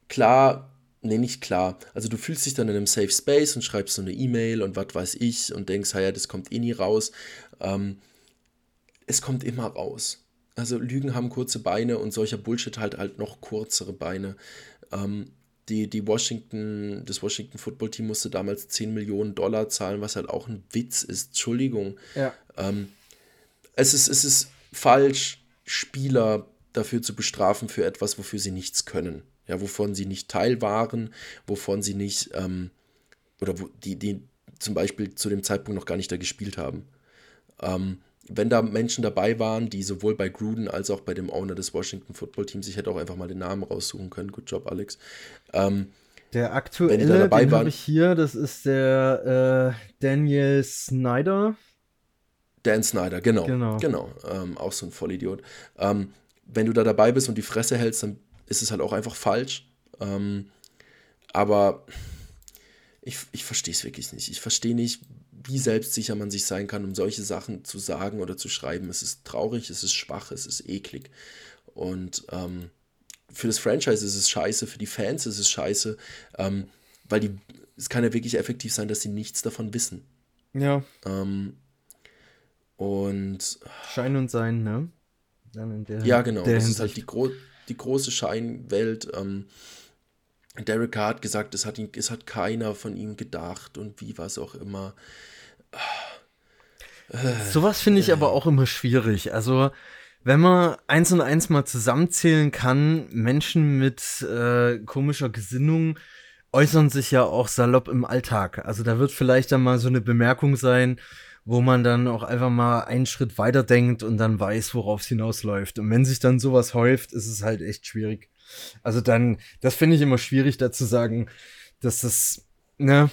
Speaker 4: klar, nee, nicht klar. Also du fühlst dich dann in einem Safe Space und schreibst so eine E-Mail und was weiß ich und denkst, ja, das kommt eh nie raus. Ähm, es kommt immer raus. Also Lügen haben kurze Beine und solcher Bullshit halt halt noch kürzere Beine. Ähm, die, die Washington, das Washington Football Team musste damals 10 Millionen Dollar zahlen, was halt auch ein Witz ist. Entschuldigung.
Speaker 1: Ja.
Speaker 4: Ähm, es, ist, es ist falsch, Spieler dafür zu bestrafen für etwas, wofür sie nichts können ja, wovon sie nicht Teil waren, wovon sie nicht, ähm, oder wo, die, die zum Beispiel zu dem Zeitpunkt noch gar nicht da gespielt haben. Ähm, wenn da Menschen dabei waren, die sowohl bei Gruden als auch bei dem Owner des Washington Football Teams, ich hätte auch einfach mal den Namen raussuchen können, good job, Alex. Ähm,
Speaker 1: der aktuelle, den habe ich hier, das ist der äh, Daniel Snyder.
Speaker 4: Dan Snyder, genau. Genau, genau ähm, auch so ein Vollidiot. Ähm, wenn du da dabei bist und die Fresse hältst, dann ist es halt auch einfach falsch. Ähm, aber ich, ich verstehe es wirklich nicht. Ich verstehe nicht, wie selbstsicher man sich sein kann, um solche Sachen zu sagen oder zu schreiben. Es ist traurig, es ist schwach, es ist eklig. Und ähm, für das Franchise ist es scheiße, für die Fans ist es scheiße, ähm, weil die, es kann ja wirklich effektiv sein, dass sie nichts davon wissen.
Speaker 1: Ja.
Speaker 4: Ähm, und.
Speaker 1: Schein und Sein, ne?
Speaker 4: Ja, genau. das Hinsicht. ist halt die, gro die große Scheinwelt. Ähm, Derek hat gesagt, es hat, ihn, es hat keiner von ihm gedacht und wie was auch immer.
Speaker 1: Sowas finde ich aber auch immer schwierig. Also, wenn man eins und eins mal zusammenzählen kann, Menschen mit äh, komischer Gesinnung äußern sich ja auch salopp im Alltag. Also da wird vielleicht dann mal so eine Bemerkung sein, wo man dann auch einfach mal einen Schritt weiter denkt und dann weiß, worauf es hinausläuft. Und wenn sich dann sowas häuft, ist es halt echt schwierig. Also dann, das finde ich immer schwierig, da zu sagen, dass das, ne,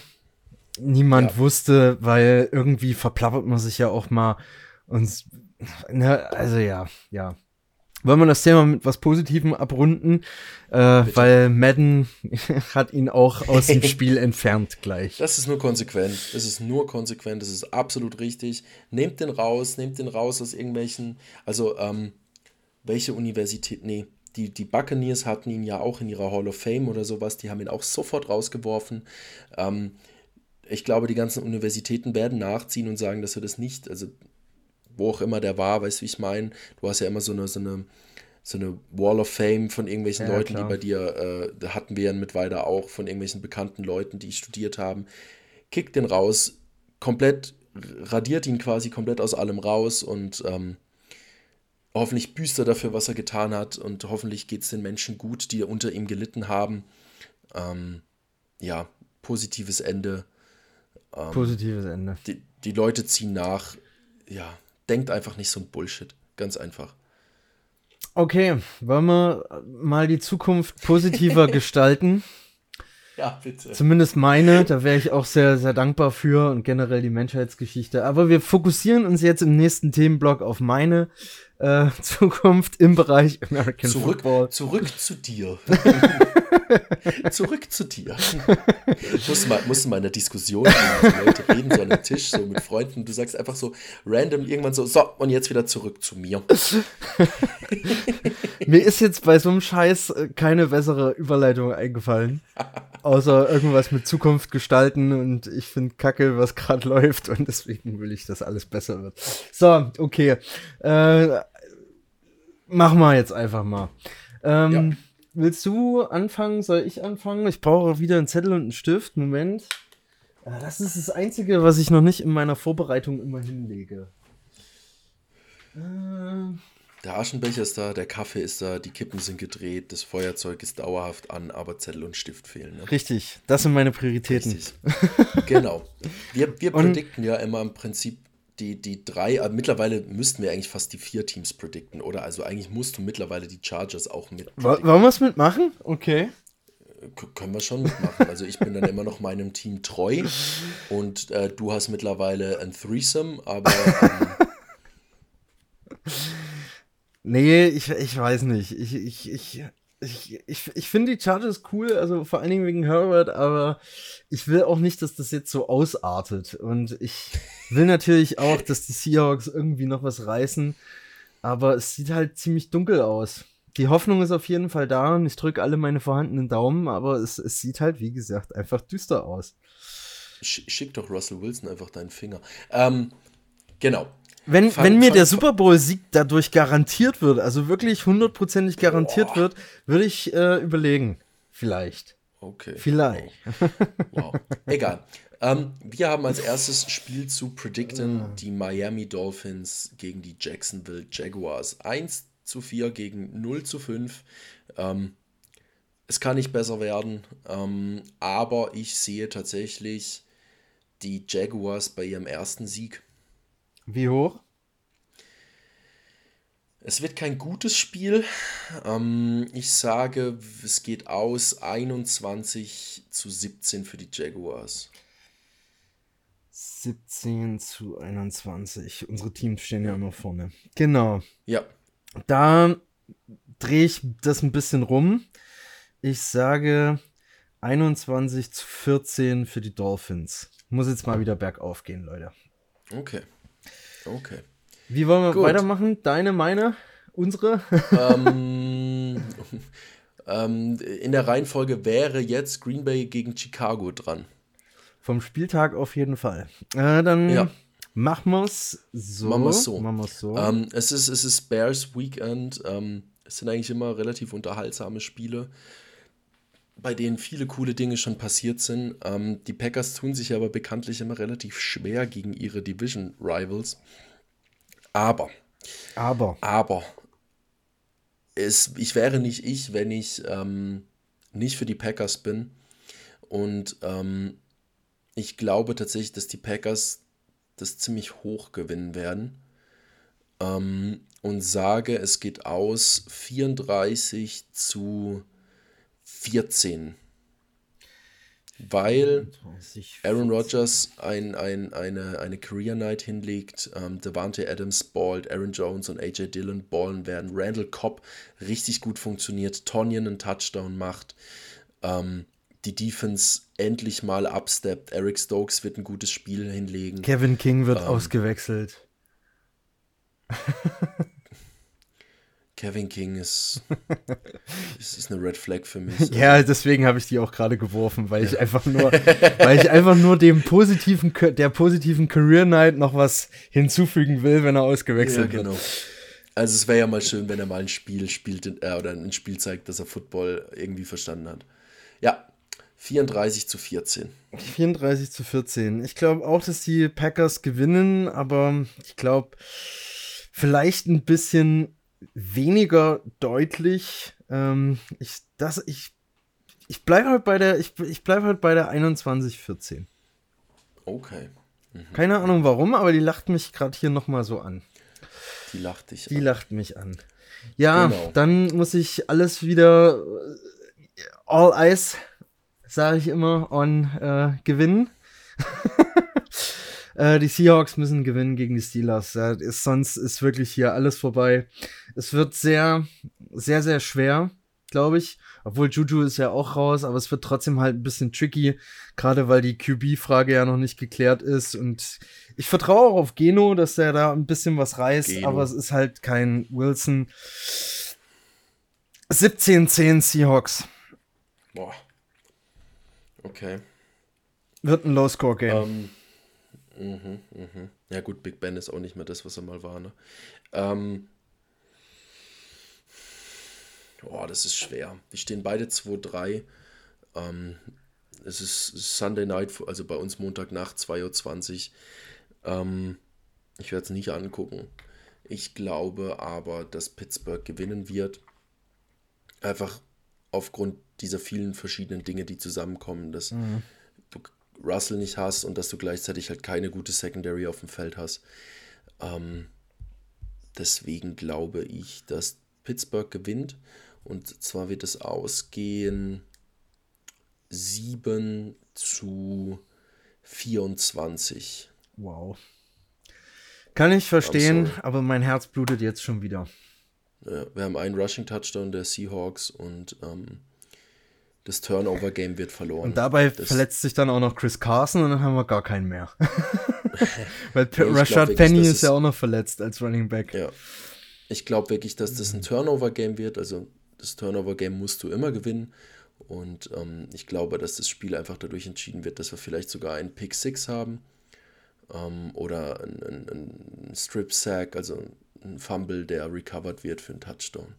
Speaker 1: niemand ja. wusste, weil irgendwie verplappert man sich ja auch mal und, ne, also ja, ja wollen wir das Thema mit was Positivem abrunden, äh, weil Madden hat ihn auch aus dem Spiel entfernt gleich.
Speaker 4: Das ist nur konsequent. Das ist nur konsequent. Das ist absolut richtig. Nehmt den raus, nehmt den raus aus irgendwelchen, also ähm, welche Universität, nee, die, die Buccaneers hatten ihn ja auch in ihrer Hall of Fame oder sowas, die haben ihn auch sofort rausgeworfen. Ähm, ich glaube, die ganzen Universitäten werden nachziehen und sagen, dass wir das nicht, also wo auch immer der war, weißt du, wie ich meine? Du hast ja immer so eine, so eine, so eine Wall of Fame von irgendwelchen
Speaker 1: Ja,
Speaker 4: Leuten,
Speaker 1: klar.
Speaker 4: die bei dir, äh, hatten wir ja mit weiter auch, von irgendwelchen bekannten Leuten, die studiert haben. Kickt den raus, komplett, radiert ihn quasi komplett aus allem raus und ähm, hoffentlich büßt er dafür, was er getan hat und hoffentlich geht es den Menschen gut, die unter ihm gelitten haben. Ähm, ja, positives Ende. Ähm,
Speaker 1: Positives Ende.
Speaker 4: die, die Leute ziehen nach. Ja, denkt einfach nicht so ein Bullshit. Ganz einfach.
Speaker 1: Okay, wollen wir mal die Zukunft positiver gestalten?
Speaker 4: Ja, bitte.
Speaker 1: Zumindest meine, da wäre ich auch sehr, sehr dankbar für und generell die Menschheitsgeschichte. Aber wir fokussieren uns jetzt im nächsten Themenblock auf meine äh, Zukunft im Bereich American
Speaker 4: Zurück,
Speaker 1: Football.
Speaker 4: zurück zu dir. zurück zu dir. musst, mal, musst du mal in der Diskussion die Leute reden so an einem Tisch, so mit Freunden. Du sagst einfach so random irgendwann so, so, und jetzt wieder zurück zu mir.
Speaker 1: Mir ist jetzt bei so einem Scheiß äh, keine bessere Überleitung eingefallen. Außer irgendwas mit Zukunft gestalten und ich finde kacke, was gerade läuft und deswegen will ich, dass alles besser wird. So, okay. Äh, machen wir jetzt einfach mal. Ähm,
Speaker 4: Ja.
Speaker 1: Willst du anfangen? Soll ich anfangen? Ich brauche auch wieder einen Zettel und einen Stift. Moment. Äh, Das ist das Einzige, was ich noch nicht in meiner Vorbereitung immer hinlege. Äh,
Speaker 4: Der Aschenbecher ist da, der Kaffee ist da, die Kippen sind gedreht, das Feuerzeug ist dauerhaft an, aber Zettel und Stift fehlen. Ne?
Speaker 1: richtig, das sind meine Prioritäten.
Speaker 4: Richtig. genau. Wir, wir predikten ja immer im Prinzip die, die drei, aber mittlerweile müssten wir eigentlich fast die vier Teams predikten, oder? Also eigentlich musst du mittlerweile die Chargers auch mit.
Speaker 1: Wollen wir es mitmachen? Okay.
Speaker 4: K- Können wir schon mitmachen. Also ich bin dann immer noch meinem Team treu und äh, du hast mittlerweile ein Threesome, aber ähm,
Speaker 1: Nee, ich, ich weiß nicht. Ich, ich, ich, ich, ich, ich finde die Chargers cool, also vor allen Dingen wegen Herbert, aber ich will auch nicht, dass das jetzt so ausartet. Und ich will natürlich auch, dass die Seahawks irgendwie noch was reißen, aber es sieht halt ziemlich dunkel aus. Die Hoffnung ist auf jeden Fall da und ich drücke alle meine vorhandenen Daumen, aber es, es sieht halt, wie gesagt, einfach düster aus.
Speaker 4: sch schick doch Russell Wilson einfach deinen Finger. Ähm, genau.
Speaker 1: Wenn, wenn mir der Super Bowl-Sieg dadurch garantiert wird, also wirklich hundertprozentig garantiert wird, würde ich äh, überlegen. Vielleicht.
Speaker 4: Okay.
Speaker 1: Vielleicht.
Speaker 4: Wow. Egal. Ähm, wir haben als erstes Spiel zu predikten die Miami Dolphins gegen die Jacksonville Jaguars. 1 zu 4 gegen 0 zu 5. Ähm, es kann nicht besser werden, ähm, aber ich sehe tatsächlich die Jaguars bei ihrem ersten Sieg.
Speaker 1: Wie hoch?
Speaker 4: Es wird kein gutes Spiel. Ähm, ich sage, es geht aus 21 zu 17 für die Jaguars.
Speaker 1: 17 zu 21. Unsere Teams stehen ja immer vorne. Genau.
Speaker 4: Ja,
Speaker 1: Da drehe ich das ein bisschen rum. Ich sage 21 zu 14 für die Dolphins. Muss jetzt mal wieder bergauf gehen, Leute.
Speaker 4: okay. Okay.
Speaker 1: Wie wollen wir
Speaker 4: Gut.
Speaker 1: weitermachen? Deine, meine, unsere?
Speaker 4: ähm, ähm, in der Reihenfolge wäre jetzt Green Bay gegen Chicago dran.
Speaker 1: Vom Spieltag auf jeden Fall. Äh, dann
Speaker 4: Ja.
Speaker 1: machen wir es so.
Speaker 4: Machen wir's so.
Speaker 1: Machen wir's so.
Speaker 4: Ähm, es, ist, es ist Bears Weekend. Ähm, es sind eigentlich immer relativ unterhaltsame Spiele, bei denen viele coole Dinge schon passiert sind. Ähm, die Packers tun sich aber bekanntlich immer relativ schwer gegen ihre Division Rivals. Aber
Speaker 1: Aber.
Speaker 4: Aber es, ich wäre nicht ich, wenn ich ähm, nicht für die Packers bin. Und ähm, ich glaube tatsächlich, dass die Packers das ziemlich hoch gewinnen werden. Ähm, und sage, es geht aus 34 zu 14. Weil Aaron Rodgers ein, ein, eine, eine Career Night hinlegt, ähm, Devante Adams ballt, Aaron Jones und AJ Dillon ballen werden, Randall Cobb richtig gut funktioniert, Tonyan einen Touchdown macht, ähm, die Defense endlich mal upsteppt, Eric Stokes wird ein gutes Spiel hinlegen.
Speaker 1: Kevin King
Speaker 4: Ähm.
Speaker 1: wird ausgewechselt.
Speaker 4: Kevin King ist, ist, ist eine Red Flag für mich.
Speaker 1: Ja, deswegen habe ich die auch gerade geworfen, weil ich einfach nur, weil ich einfach nur dem positiven, der positiven Career Night noch was hinzufügen will, wenn er ausgewechselt
Speaker 4: ja, genau. wird. Also es wäre ja mal schön, wenn er mal ein Spiel spielt äh, oder ein Spiel zeigt, dass er Football irgendwie verstanden hat. Ja, 34 zu 14.
Speaker 1: 34 zu 14. Ich glaube auch, dass die Packers gewinnen, aber ich glaube vielleicht ein bisschen weniger deutlich. Ähm, ich, das, ich, ich bleibe halt bei der, ich, ich bleibe halt bei der 21-14.
Speaker 4: Okay.
Speaker 1: Mhm. Keine Ahnung warum, aber die lacht mich gerade hier nochmal so an.
Speaker 4: Die lacht dich
Speaker 1: Die an. lacht mich an. Ja, genau. dann muss ich alles wieder äh, all eyes, sage ich immer, on äh, gewinnen. Äh, die Seahawks müssen gewinnen gegen die Steelers. Ja, ist, sonst ist wirklich hier alles vorbei. Es wird sehr, sehr, sehr schwer, glaube ich. Obwohl Juju ist ja auch raus, aber es wird trotzdem halt ein bisschen tricky, gerade weil die QB-Frage ja noch nicht geklärt ist. Und ich vertraue auch auf Geno, dass er da ein bisschen was reißt, Geno. aber es ist halt kein Wilson. 17-10 Seahawks.
Speaker 4: Boah. Okay.
Speaker 1: Wird ein Low-Score-Game. Um,
Speaker 4: ähm, Mhm, mhm. Ja gut, Big Ben ist auch nicht mehr das, was er mal war. Ne? Ähm, oh, das ist schwer. Die stehen beide 2-3. Ähm, es ist Sunday Night, also bei uns Montagnacht 2.20 Uhr. Ähm, ich werde es nicht angucken. Ich glaube aber, dass Pittsburgh gewinnen wird. Einfach aufgrund dieser vielen verschiedenen Dinge, die zusammenkommen. Dass mhm. Russell nicht hast und dass du gleichzeitig halt keine gute Secondary auf dem Feld hast. Ähm, deswegen glaube ich, dass Pittsburgh gewinnt. Und zwar wird es ausgehen 7 zu 24.
Speaker 1: Wow. Kann ich verstehen, aber mein Herz blutet jetzt schon wieder.
Speaker 4: Ja, wir haben einen Rushing-Touchdown der Seahawks und ähm, das Turnover-Game wird verloren.
Speaker 1: Und dabei das verletzt sich dann auch noch Chris Carson und dann haben wir gar keinen mehr. Weil nee, Rashad Penny ist ja auch noch verletzt als Running Back.
Speaker 4: Ja. Ich glaube wirklich, dass das ein Turnover-Game wird. Also das Turnover-Game musst du immer gewinnen. Und ähm, ich glaube, dass das Spiel einfach dadurch entschieden wird, dass wir vielleicht sogar einen Pick 6 haben. Ähm, oder einen ein Strip-Sack, also ein Fumble, der recovered wird für einen Touchdown.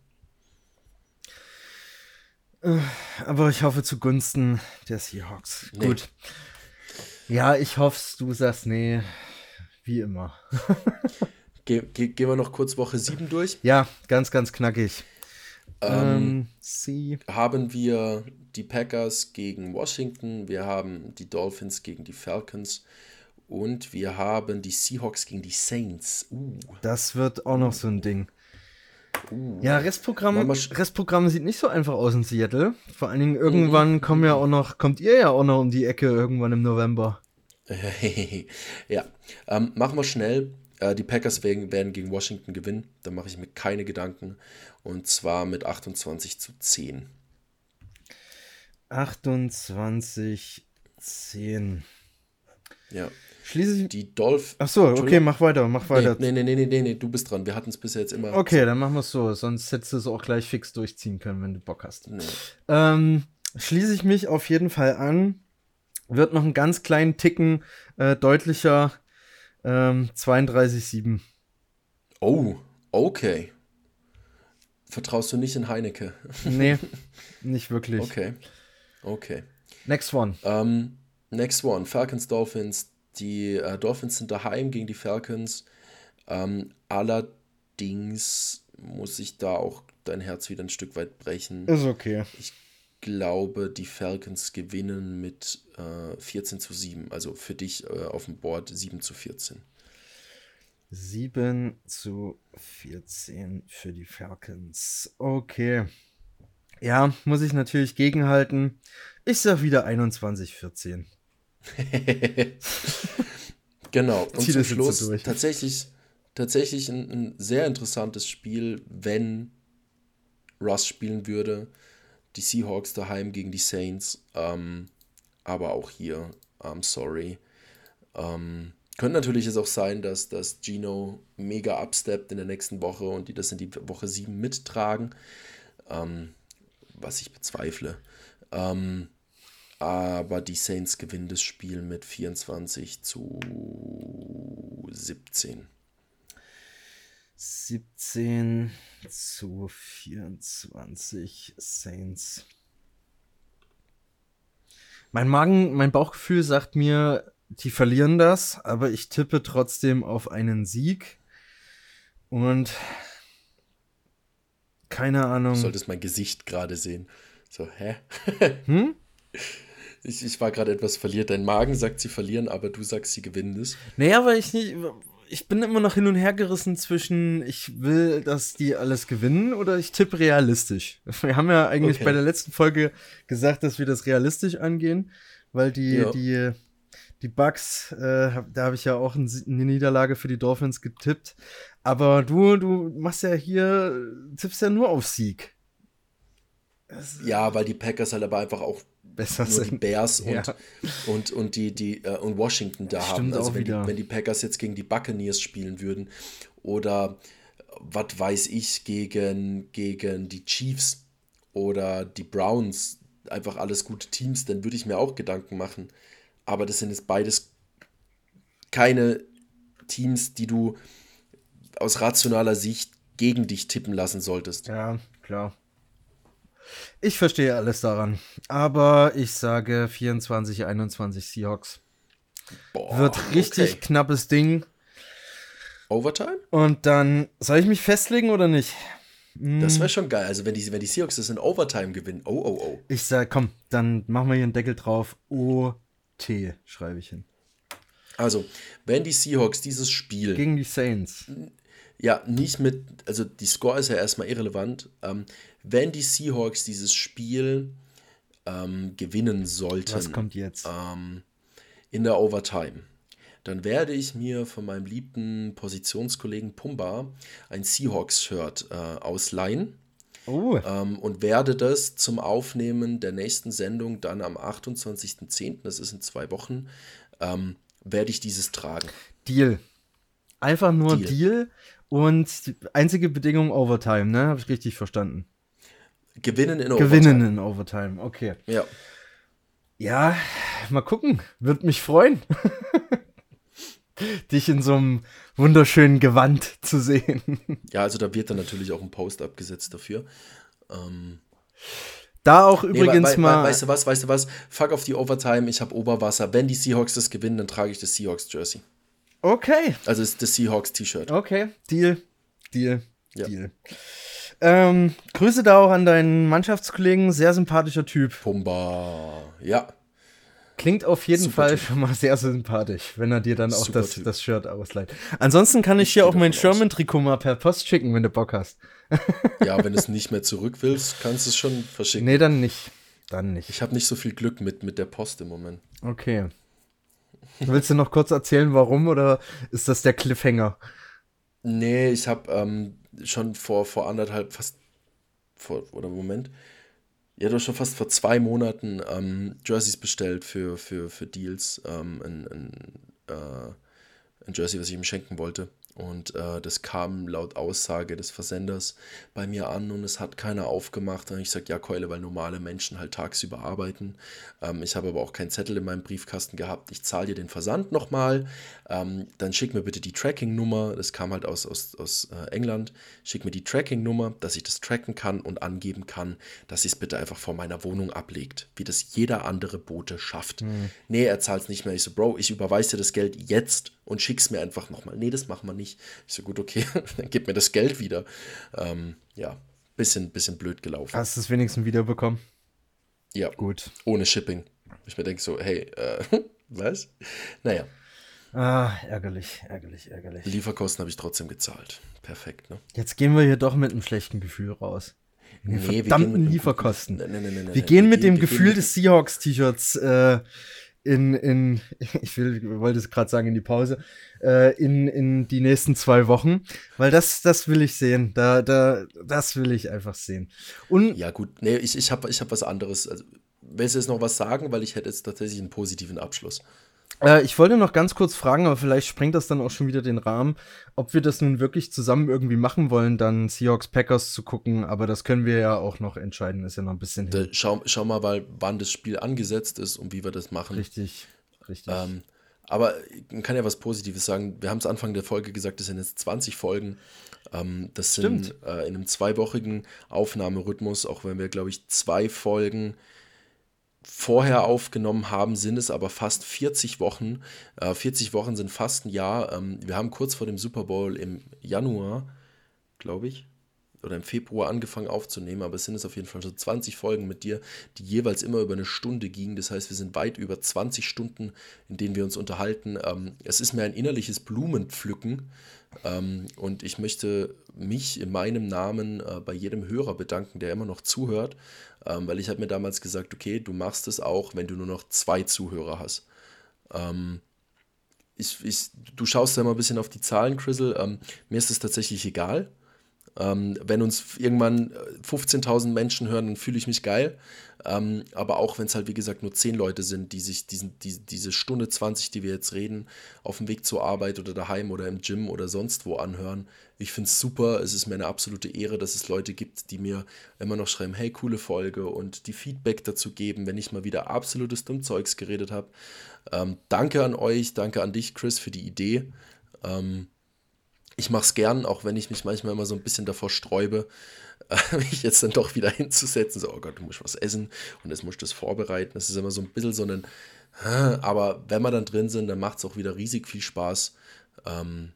Speaker 1: Aber ich hoffe zugunsten der Seahawks. Nee. Gut. Ja, ich hoffe, du sagst nee, wie immer.
Speaker 4: Ge ge gehen wir noch kurz Woche 7 durch?
Speaker 1: Ja, ganz, ganz knackig.
Speaker 4: Ähm, ähm, haben wir die Packers gegen Washington, wir haben die Dolphins gegen die Falcons und wir haben die Seahawks gegen die Saints. Uh.
Speaker 1: Das wird auch noch so ein Ding. Uh. Ja, Restprogramm, Restprogramm sieht nicht so einfach aus in Seattle. Vor allen Dingen irgendwann mhm. kommen ja auch noch, kommt ihr ja auch noch um die Ecke irgendwann im November.
Speaker 4: ja, ähm, machen wir schnell. Äh, die Packers werden, werden gegen Washington gewinnen. Da mache ich mir keine Gedanken. Und zwar mit 28 zu 10.
Speaker 1: 28 10.
Speaker 4: Ja.
Speaker 1: Schließlich.
Speaker 4: Die Dolph.
Speaker 1: Ach so, okay, mach weiter, mach weiter.
Speaker 4: Nee, nee, nee, nee, nee, nee du bist dran. Wir hatten es bisher jetzt immer.
Speaker 1: Okay, dann machen wir es so. Sonst hättest du es auch gleich fix durchziehen können, wenn du Bock hast. Nee. Ähm, schließe ich mich auf jeden Fall an. Wird noch einen ganz kleinen Ticken äh, deutlicher. Ähm, 32,7.
Speaker 4: Oh, okay. Vertraust du nicht in Heineke?
Speaker 1: nee, nicht wirklich.
Speaker 4: Okay. Okay.
Speaker 1: Next one.
Speaker 4: Ähm, next one. Falcons Dolphins die äh, Dolphins sind daheim gegen die Falcons. Ähm, allerdings muss ich da auch dein Herz wieder ein Stück weit brechen.
Speaker 1: Ist okay.
Speaker 4: Ich glaube, die Falcons gewinnen mit äh, 14 zu 7. Also für dich äh, auf dem Board 7 zu 14.
Speaker 1: 7 zu 14 für die Falcons. Okay. Ja, muss ich natürlich gegenhalten. Ich sag wieder 21 14.
Speaker 4: genau. Und zum Schluss tatsächlich, tatsächlich ein, ein, sehr interessantes Spiel, wenn Russ spielen würde. Die Seahawks daheim gegen die Saints. Ähm, aber auch hier, I'm sorry. Ähm, könnte natürlich es auch sein, dass, dass Gino mega upsteppt in der nächsten Woche und die das in die Woche 7 mittragen, ähm, was ich bezweifle. Ähm, aber die Saints gewinnen das Spiel mit 24 zu 17.
Speaker 1: 17 zu 24 Saints. Mein Magen, mein Bauchgefühl sagt mir, die verlieren das, aber ich tippe trotzdem auf einen Sieg. Und keine Ahnung. Du
Speaker 4: solltest mein Gesicht gerade sehen. So, hä? hm? Ich, ich war gerade etwas verliert. Dein Magen sagt, sie verlieren, aber du sagst, sie gewinnen es.
Speaker 1: Naja, weil ich nicht. Ich bin immer noch hin und her gerissen zwischen, ich will, dass die alles gewinnen oder ich tippe realistisch. Wir haben ja eigentlich okay. bei der letzten Folge gesagt, dass wir das realistisch angehen, weil die, ja. die, die Bugs, äh, da habe ich ja auch eine Niederlage für die Dolphins getippt. Aber du, du machst ja hier, tippst ja nur auf Sieg.
Speaker 4: Ja, weil die Packers halt aber einfach auch
Speaker 1: besser
Speaker 4: nur sind. die Bears und, ja. und, und, die, die, äh, und Washington da Stimmt haben. Also wenn die, wenn die Packers jetzt gegen die Buccaneers spielen würden oder was weiß ich, gegen, gegen die Chiefs oder die Browns, einfach alles gute Teams, dann würde ich mir auch Gedanken machen. Aber das sind jetzt beides keine Teams, die du aus rationaler Sicht gegen dich tippen lassen solltest.
Speaker 1: Ja, klar. Ich verstehe alles daran. Aber ich sage 24, 21 Seahawks. Boah, Wird richtig okay. knappes Ding.
Speaker 4: Overtime?
Speaker 1: Und dann, soll ich mich festlegen oder nicht?
Speaker 4: Das hm. wäre schon geil. Also, wenn die, wenn die Seahawks das in Overtime gewinnen. Oh, oh, oh.
Speaker 1: Ich sag, komm, dann machen wir hier einen Deckel drauf. OT schreibe ich hin.
Speaker 4: Also, wenn die Seahawks dieses Spiel.
Speaker 1: Gegen die Saints.
Speaker 4: Ja, nicht mit. Also, die Score ist ja erstmal irrelevant. Ähm, wenn die Seahawks dieses Spiel ähm, gewinnen sollten.
Speaker 1: Was kommt jetzt?
Speaker 4: Ähm, in der Overtime. Dann werde ich mir von meinem liebten Positionskollegen Pumba ein Seahawks-Shirt äh, ausleihen.
Speaker 1: Oh.
Speaker 4: Ähm, und werde das zum Aufnehmen der nächsten Sendung dann am 28.10., das ist in zwei Wochen, ähm, werde ich dieses tragen.
Speaker 1: Deal. Einfach nur Deal. Deal. Und einzige Bedingung Overtime, ne? Habe ich richtig verstanden.
Speaker 4: Gewinnen in
Speaker 1: Overtime. Gewinnen in Overtime, okay.
Speaker 4: Ja.
Speaker 1: Ja, mal gucken. Wird mich freuen. Dich in so einem wunderschönen Gewand zu sehen.
Speaker 4: Ja, also da wird dann natürlich auch ein Post abgesetzt dafür. Ähm,
Speaker 1: da auch übrigens
Speaker 4: nee,
Speaker 1: mal.
Speaker 4: Weißt du was, weißt du was? Fuck auf die Overtime, ich habe Oberwasser. Wenn die Seahawks das gewinnen, dann trage ich das Seahawks-Jersey.
Speaker 1: Okay.
Speaker 4: Also ist das Seahawks-T-Shirt.
Speaker 1: Okay, Deal. Deal. Ja. Deal. Ähm, Grüße da auch an deinen Mannschaftskollegen, sehr sympathischer Typ.
Speaker 4: Pumba, ja.
Speaker 1: Klingt auf jeden Super Fall typ. schon mal sehr sympathisch, wenn er dir dann auch das, das Shirt ausleiht. Ansonsten kann ich, ich dir auch mein Sherman-Trikot mal per Post schicken, wenn du Bock hast.
Speaker 4: ja, wenn du es nicht mehr zurück willst, kannst du es schon verschicken.
Speaker 1: Nee, dann nicht. Dann nicht.
Speaker 4: Ich habe nicht so viel Glück mit, mit der Post im Moment.
Speaker 1: Okay. Willst du noch kurz erzählen, warum oder ist das der Cliffhanger?
Speaker 4: Nee, ich habe ähm, schon vor, vor anderthalb, fast vor, oder Moment, ja, doch schon fast vor zwei Monaten ähm, Jerseys bestellt für, für, für Deals. Ähm, ein, ein, äh, ein Jersey, was ich ihm schenken wollte. Und äh, das kam laut Aussage des Versenders bei mir an und es hat keiner aufgemacht. Und ich sagte, ja, Keule, weil normale Menschen halt tagsüber arbeiten. Ähm, ich habe aber auch keinen Zettel in meinem Briefkasten gehabt. Ich zahle dir den Versand nochmal. Ähm, dann schick mir bitte die Tracking-Nummer. Das kam halt aus, aus, aus äh, England. Schick mir die Tracking-Nummer, dass ich das tracken kann und angeben kann, dass sie es bitte einfach vor meiner Wohnung ablegt. Wie das jeder andere Bote schafft. Mhm. Nee, er zahlt es nicht mehr. Ich so, Bro, ich überweise dir das Geld jetzt und schick's mir einfach nochmal. Nee, das machen wir nicht. Ich so, gut, okay, dann gib mir das Geld wieder. Ähm, ja, bisschen, bisschen blöd gelaufen.
Speaker 1: Hast du es wenigstens wiederbekommen?
Speaker 4: Ja. Gut. Ohne Shipping. Ich mir denke so, hey, äh, was? Naja.
Speaker 1: Ah, ärgerlich, ärgerlich, ärgerlich.
Speaker 4: Lieferkosten habe ich trotzdem gezahlt. Perfekt, ne?
Speaker 1: Jetzt gehen wir hier doch mit einem schlechten Gefühl raus. Nee, verdammten Lieferkosten. Wir gehen mit dem Gefühl des Seahawks-T-Shirts äh, in, in ich will, wollte es gerade sagen, in die Pause, äh, in, in die nächsten zwei Wochen, weil das, das will ich sehen. Da, da, das will ich einfach sehen. Und
Speaker 4: ja, gut, nee, ich, ich habe ich hab was anderes. Also, willst du jetzt noch was sagen, weil ich hätte jetzt tatsächlich einen positiven Abschluss.
Speaker 1: Äh, ich wollte noch ganz kurz fragen, aber vielleicht sprengt das dann auch schon wieder den Rahmen, ob wir das nun wirklich zusammen irgendwie machen wollen, dann Seahawks Packers zu gucken. Aber das können wir ja auch noch entscheiden. Ist ja noch ein bisschen.
Speaker 4: Da, schau, schau mal, weil, wann das Spiel angesetzt ist und wie wir das machen.
Speaker 1: Richtig, richtig.
Speaker 4: Ähm, aber man kann ja was Positives sagen. Wir haben es Anfang der Folge gesagt, das sind jetzt 20 Folgen. Ähm, das sind äh, in einem zweiwöchigen Aufnahmerhythmus, auch wenn wir, glaube ich, zwei Folgen vorher aufgenommen haben, sind es aber fast 40 Wochen. Äh, 40 Wochen sind fast ein Jahr. Ähm, wir haben kurz vor dem Super Bowl im Januar, glaube ich, oder im Februar angefangen aufzunehmen, aber es sind es auf jeden Fall schon 20 Folgen mit dir, die jeweils immer über eine Stunde gingen. Das heißt, wir sind weit über 20 Stunden, in denen wir uns unterhalten. Ähm, es ist mir ein innerliches Blumenpflücken und ich möchte mich in meinem Namen äh, bei jedem Hörer bedanken, der immer noch zuhört, ähm, weil ich habe mir damals gesagt, okay, du machst es auch, wenn du nur noch zwei Zuhörer hast. Ähm, ich, ich, du schaust ja mal ein bisschen auf die Zahlen, Chrisel. Ähm, mir ist es tatsächlich egal. Ähm, wenn uns irgendwann 15.000 Menschen hören, dann fühle ich mich geil. Ähm, aber auch wenn es halt, wie gesagt, nur 10 Leute sind, die sich diesen, die, diese Stunde 20, die wir jetzt reden, auf dem Weg zur Arbeit oder daheim oder im Gym oder sonst wo anhören. Ich finde es super. Es ist mir eine absolute Ehre, dass es Leute gibt, die mir immer noch schreiben, hey, coole Folge und die Feedback dazu geben, wenn ich mal wieder absolutes Dummzeugs geredet habe. Ähm, danke an euch, danke an dich, Chris, für die Idee. Ähm, ich mache es gern, auch wenn ich mich manchmal immer so ein bisschen davor sträube, mich jetzt dann doch wieder hinzusetzen. So, oh Gott, du musst was essen und jetzt musst du das vorbereiten. Das ist immer so ein bisschen so ein, aber wenn wir dann drin sind, dann macht es auch wieder riesig viel Spaß. Ähm,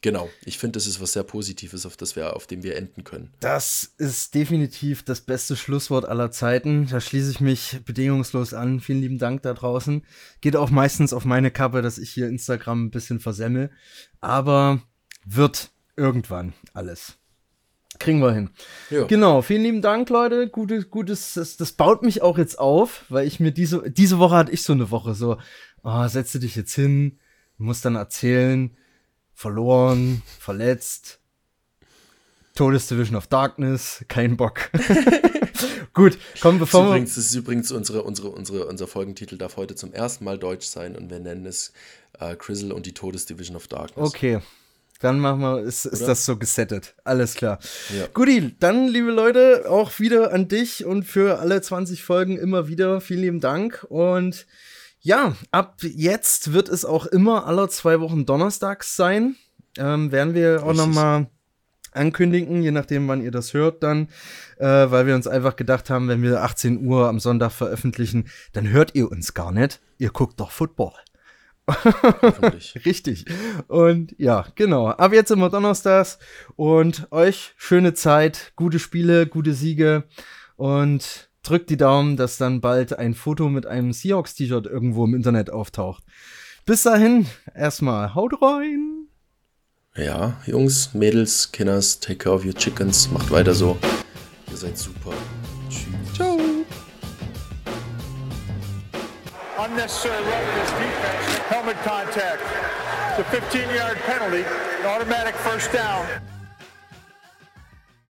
Speaker 4: Genau, ich finde, das ist was sehr Positives, auf, das wir, auf dem wir enden können.
Speaker 1: Das ist definitiv das beste Schlusswort aller Zeiten. Da schließe ich mich bedingungslos an. Vielen lieben Dank da draußen. Geht auch meistens auf meine Kappe, dass ich hier Instagram ein bisschen versemmel. Aber wird irgendwann alles. Kriegen wir hin. Ja. Genau, vielen lieben Dank, Leute. Gutes, gutes, das, das, baut mich auch jetzt auf, weil ich mir diese, diese Woche hatte ich so eine Woche so, oh, setze dich jetzt hin, muss dann erzählen, verloren, verletzt, Todesdivision of Darkness, kein Bock. Gut, komm, bevor
Speaker 4: das übrigens, Das ist übrigens unsere, unsere, unsere, unser Folgentitel darf heute zum ersten Mal deutsch sein und wir nennen es äh, Crizzle und die Todesdivision of Darkness.
Speaker 1: Okay, dann machen wir, ist, ist das so gesettet. Alles klar. Ja. Guti, dann, liebe Leute, auch wieder an dich und für alle 20 Folgen immer wieder vielen lieben Dank. Und ja, ab jetzt wird es auch immer alle zwei Wochen donnerstags sein. Ähm, werden wir auch nochmal ankündigen, je nachdem, wann ihr das hört, dann, äh, weil wir uns einfach gedacht haben, wenn wir 18 Uhr am Sonntag veröffentlichen, dann hört ihr uns gar nicht. Ihr guckt doch Football. Richtig. Und ja, genau. Ab jetzt immer Donnerstags und euch schöne Zeit, gute Spiele, gute Siege und drückt die Daumen, dass dann bald ein Foto mit einem Seahawks-T-Shirt irgendwo im Internet auftaucht. Bis dahin, erstmal haut rein.
Speaker 4: Ja, Jungs, Mädels, Kinders, take care of your chickens, macht weiter so. Ihr seid super. Tschüss. Ciao. Unnecessary roughness defense, helmet contact. It's a 15 yard penalty, an automatic first down.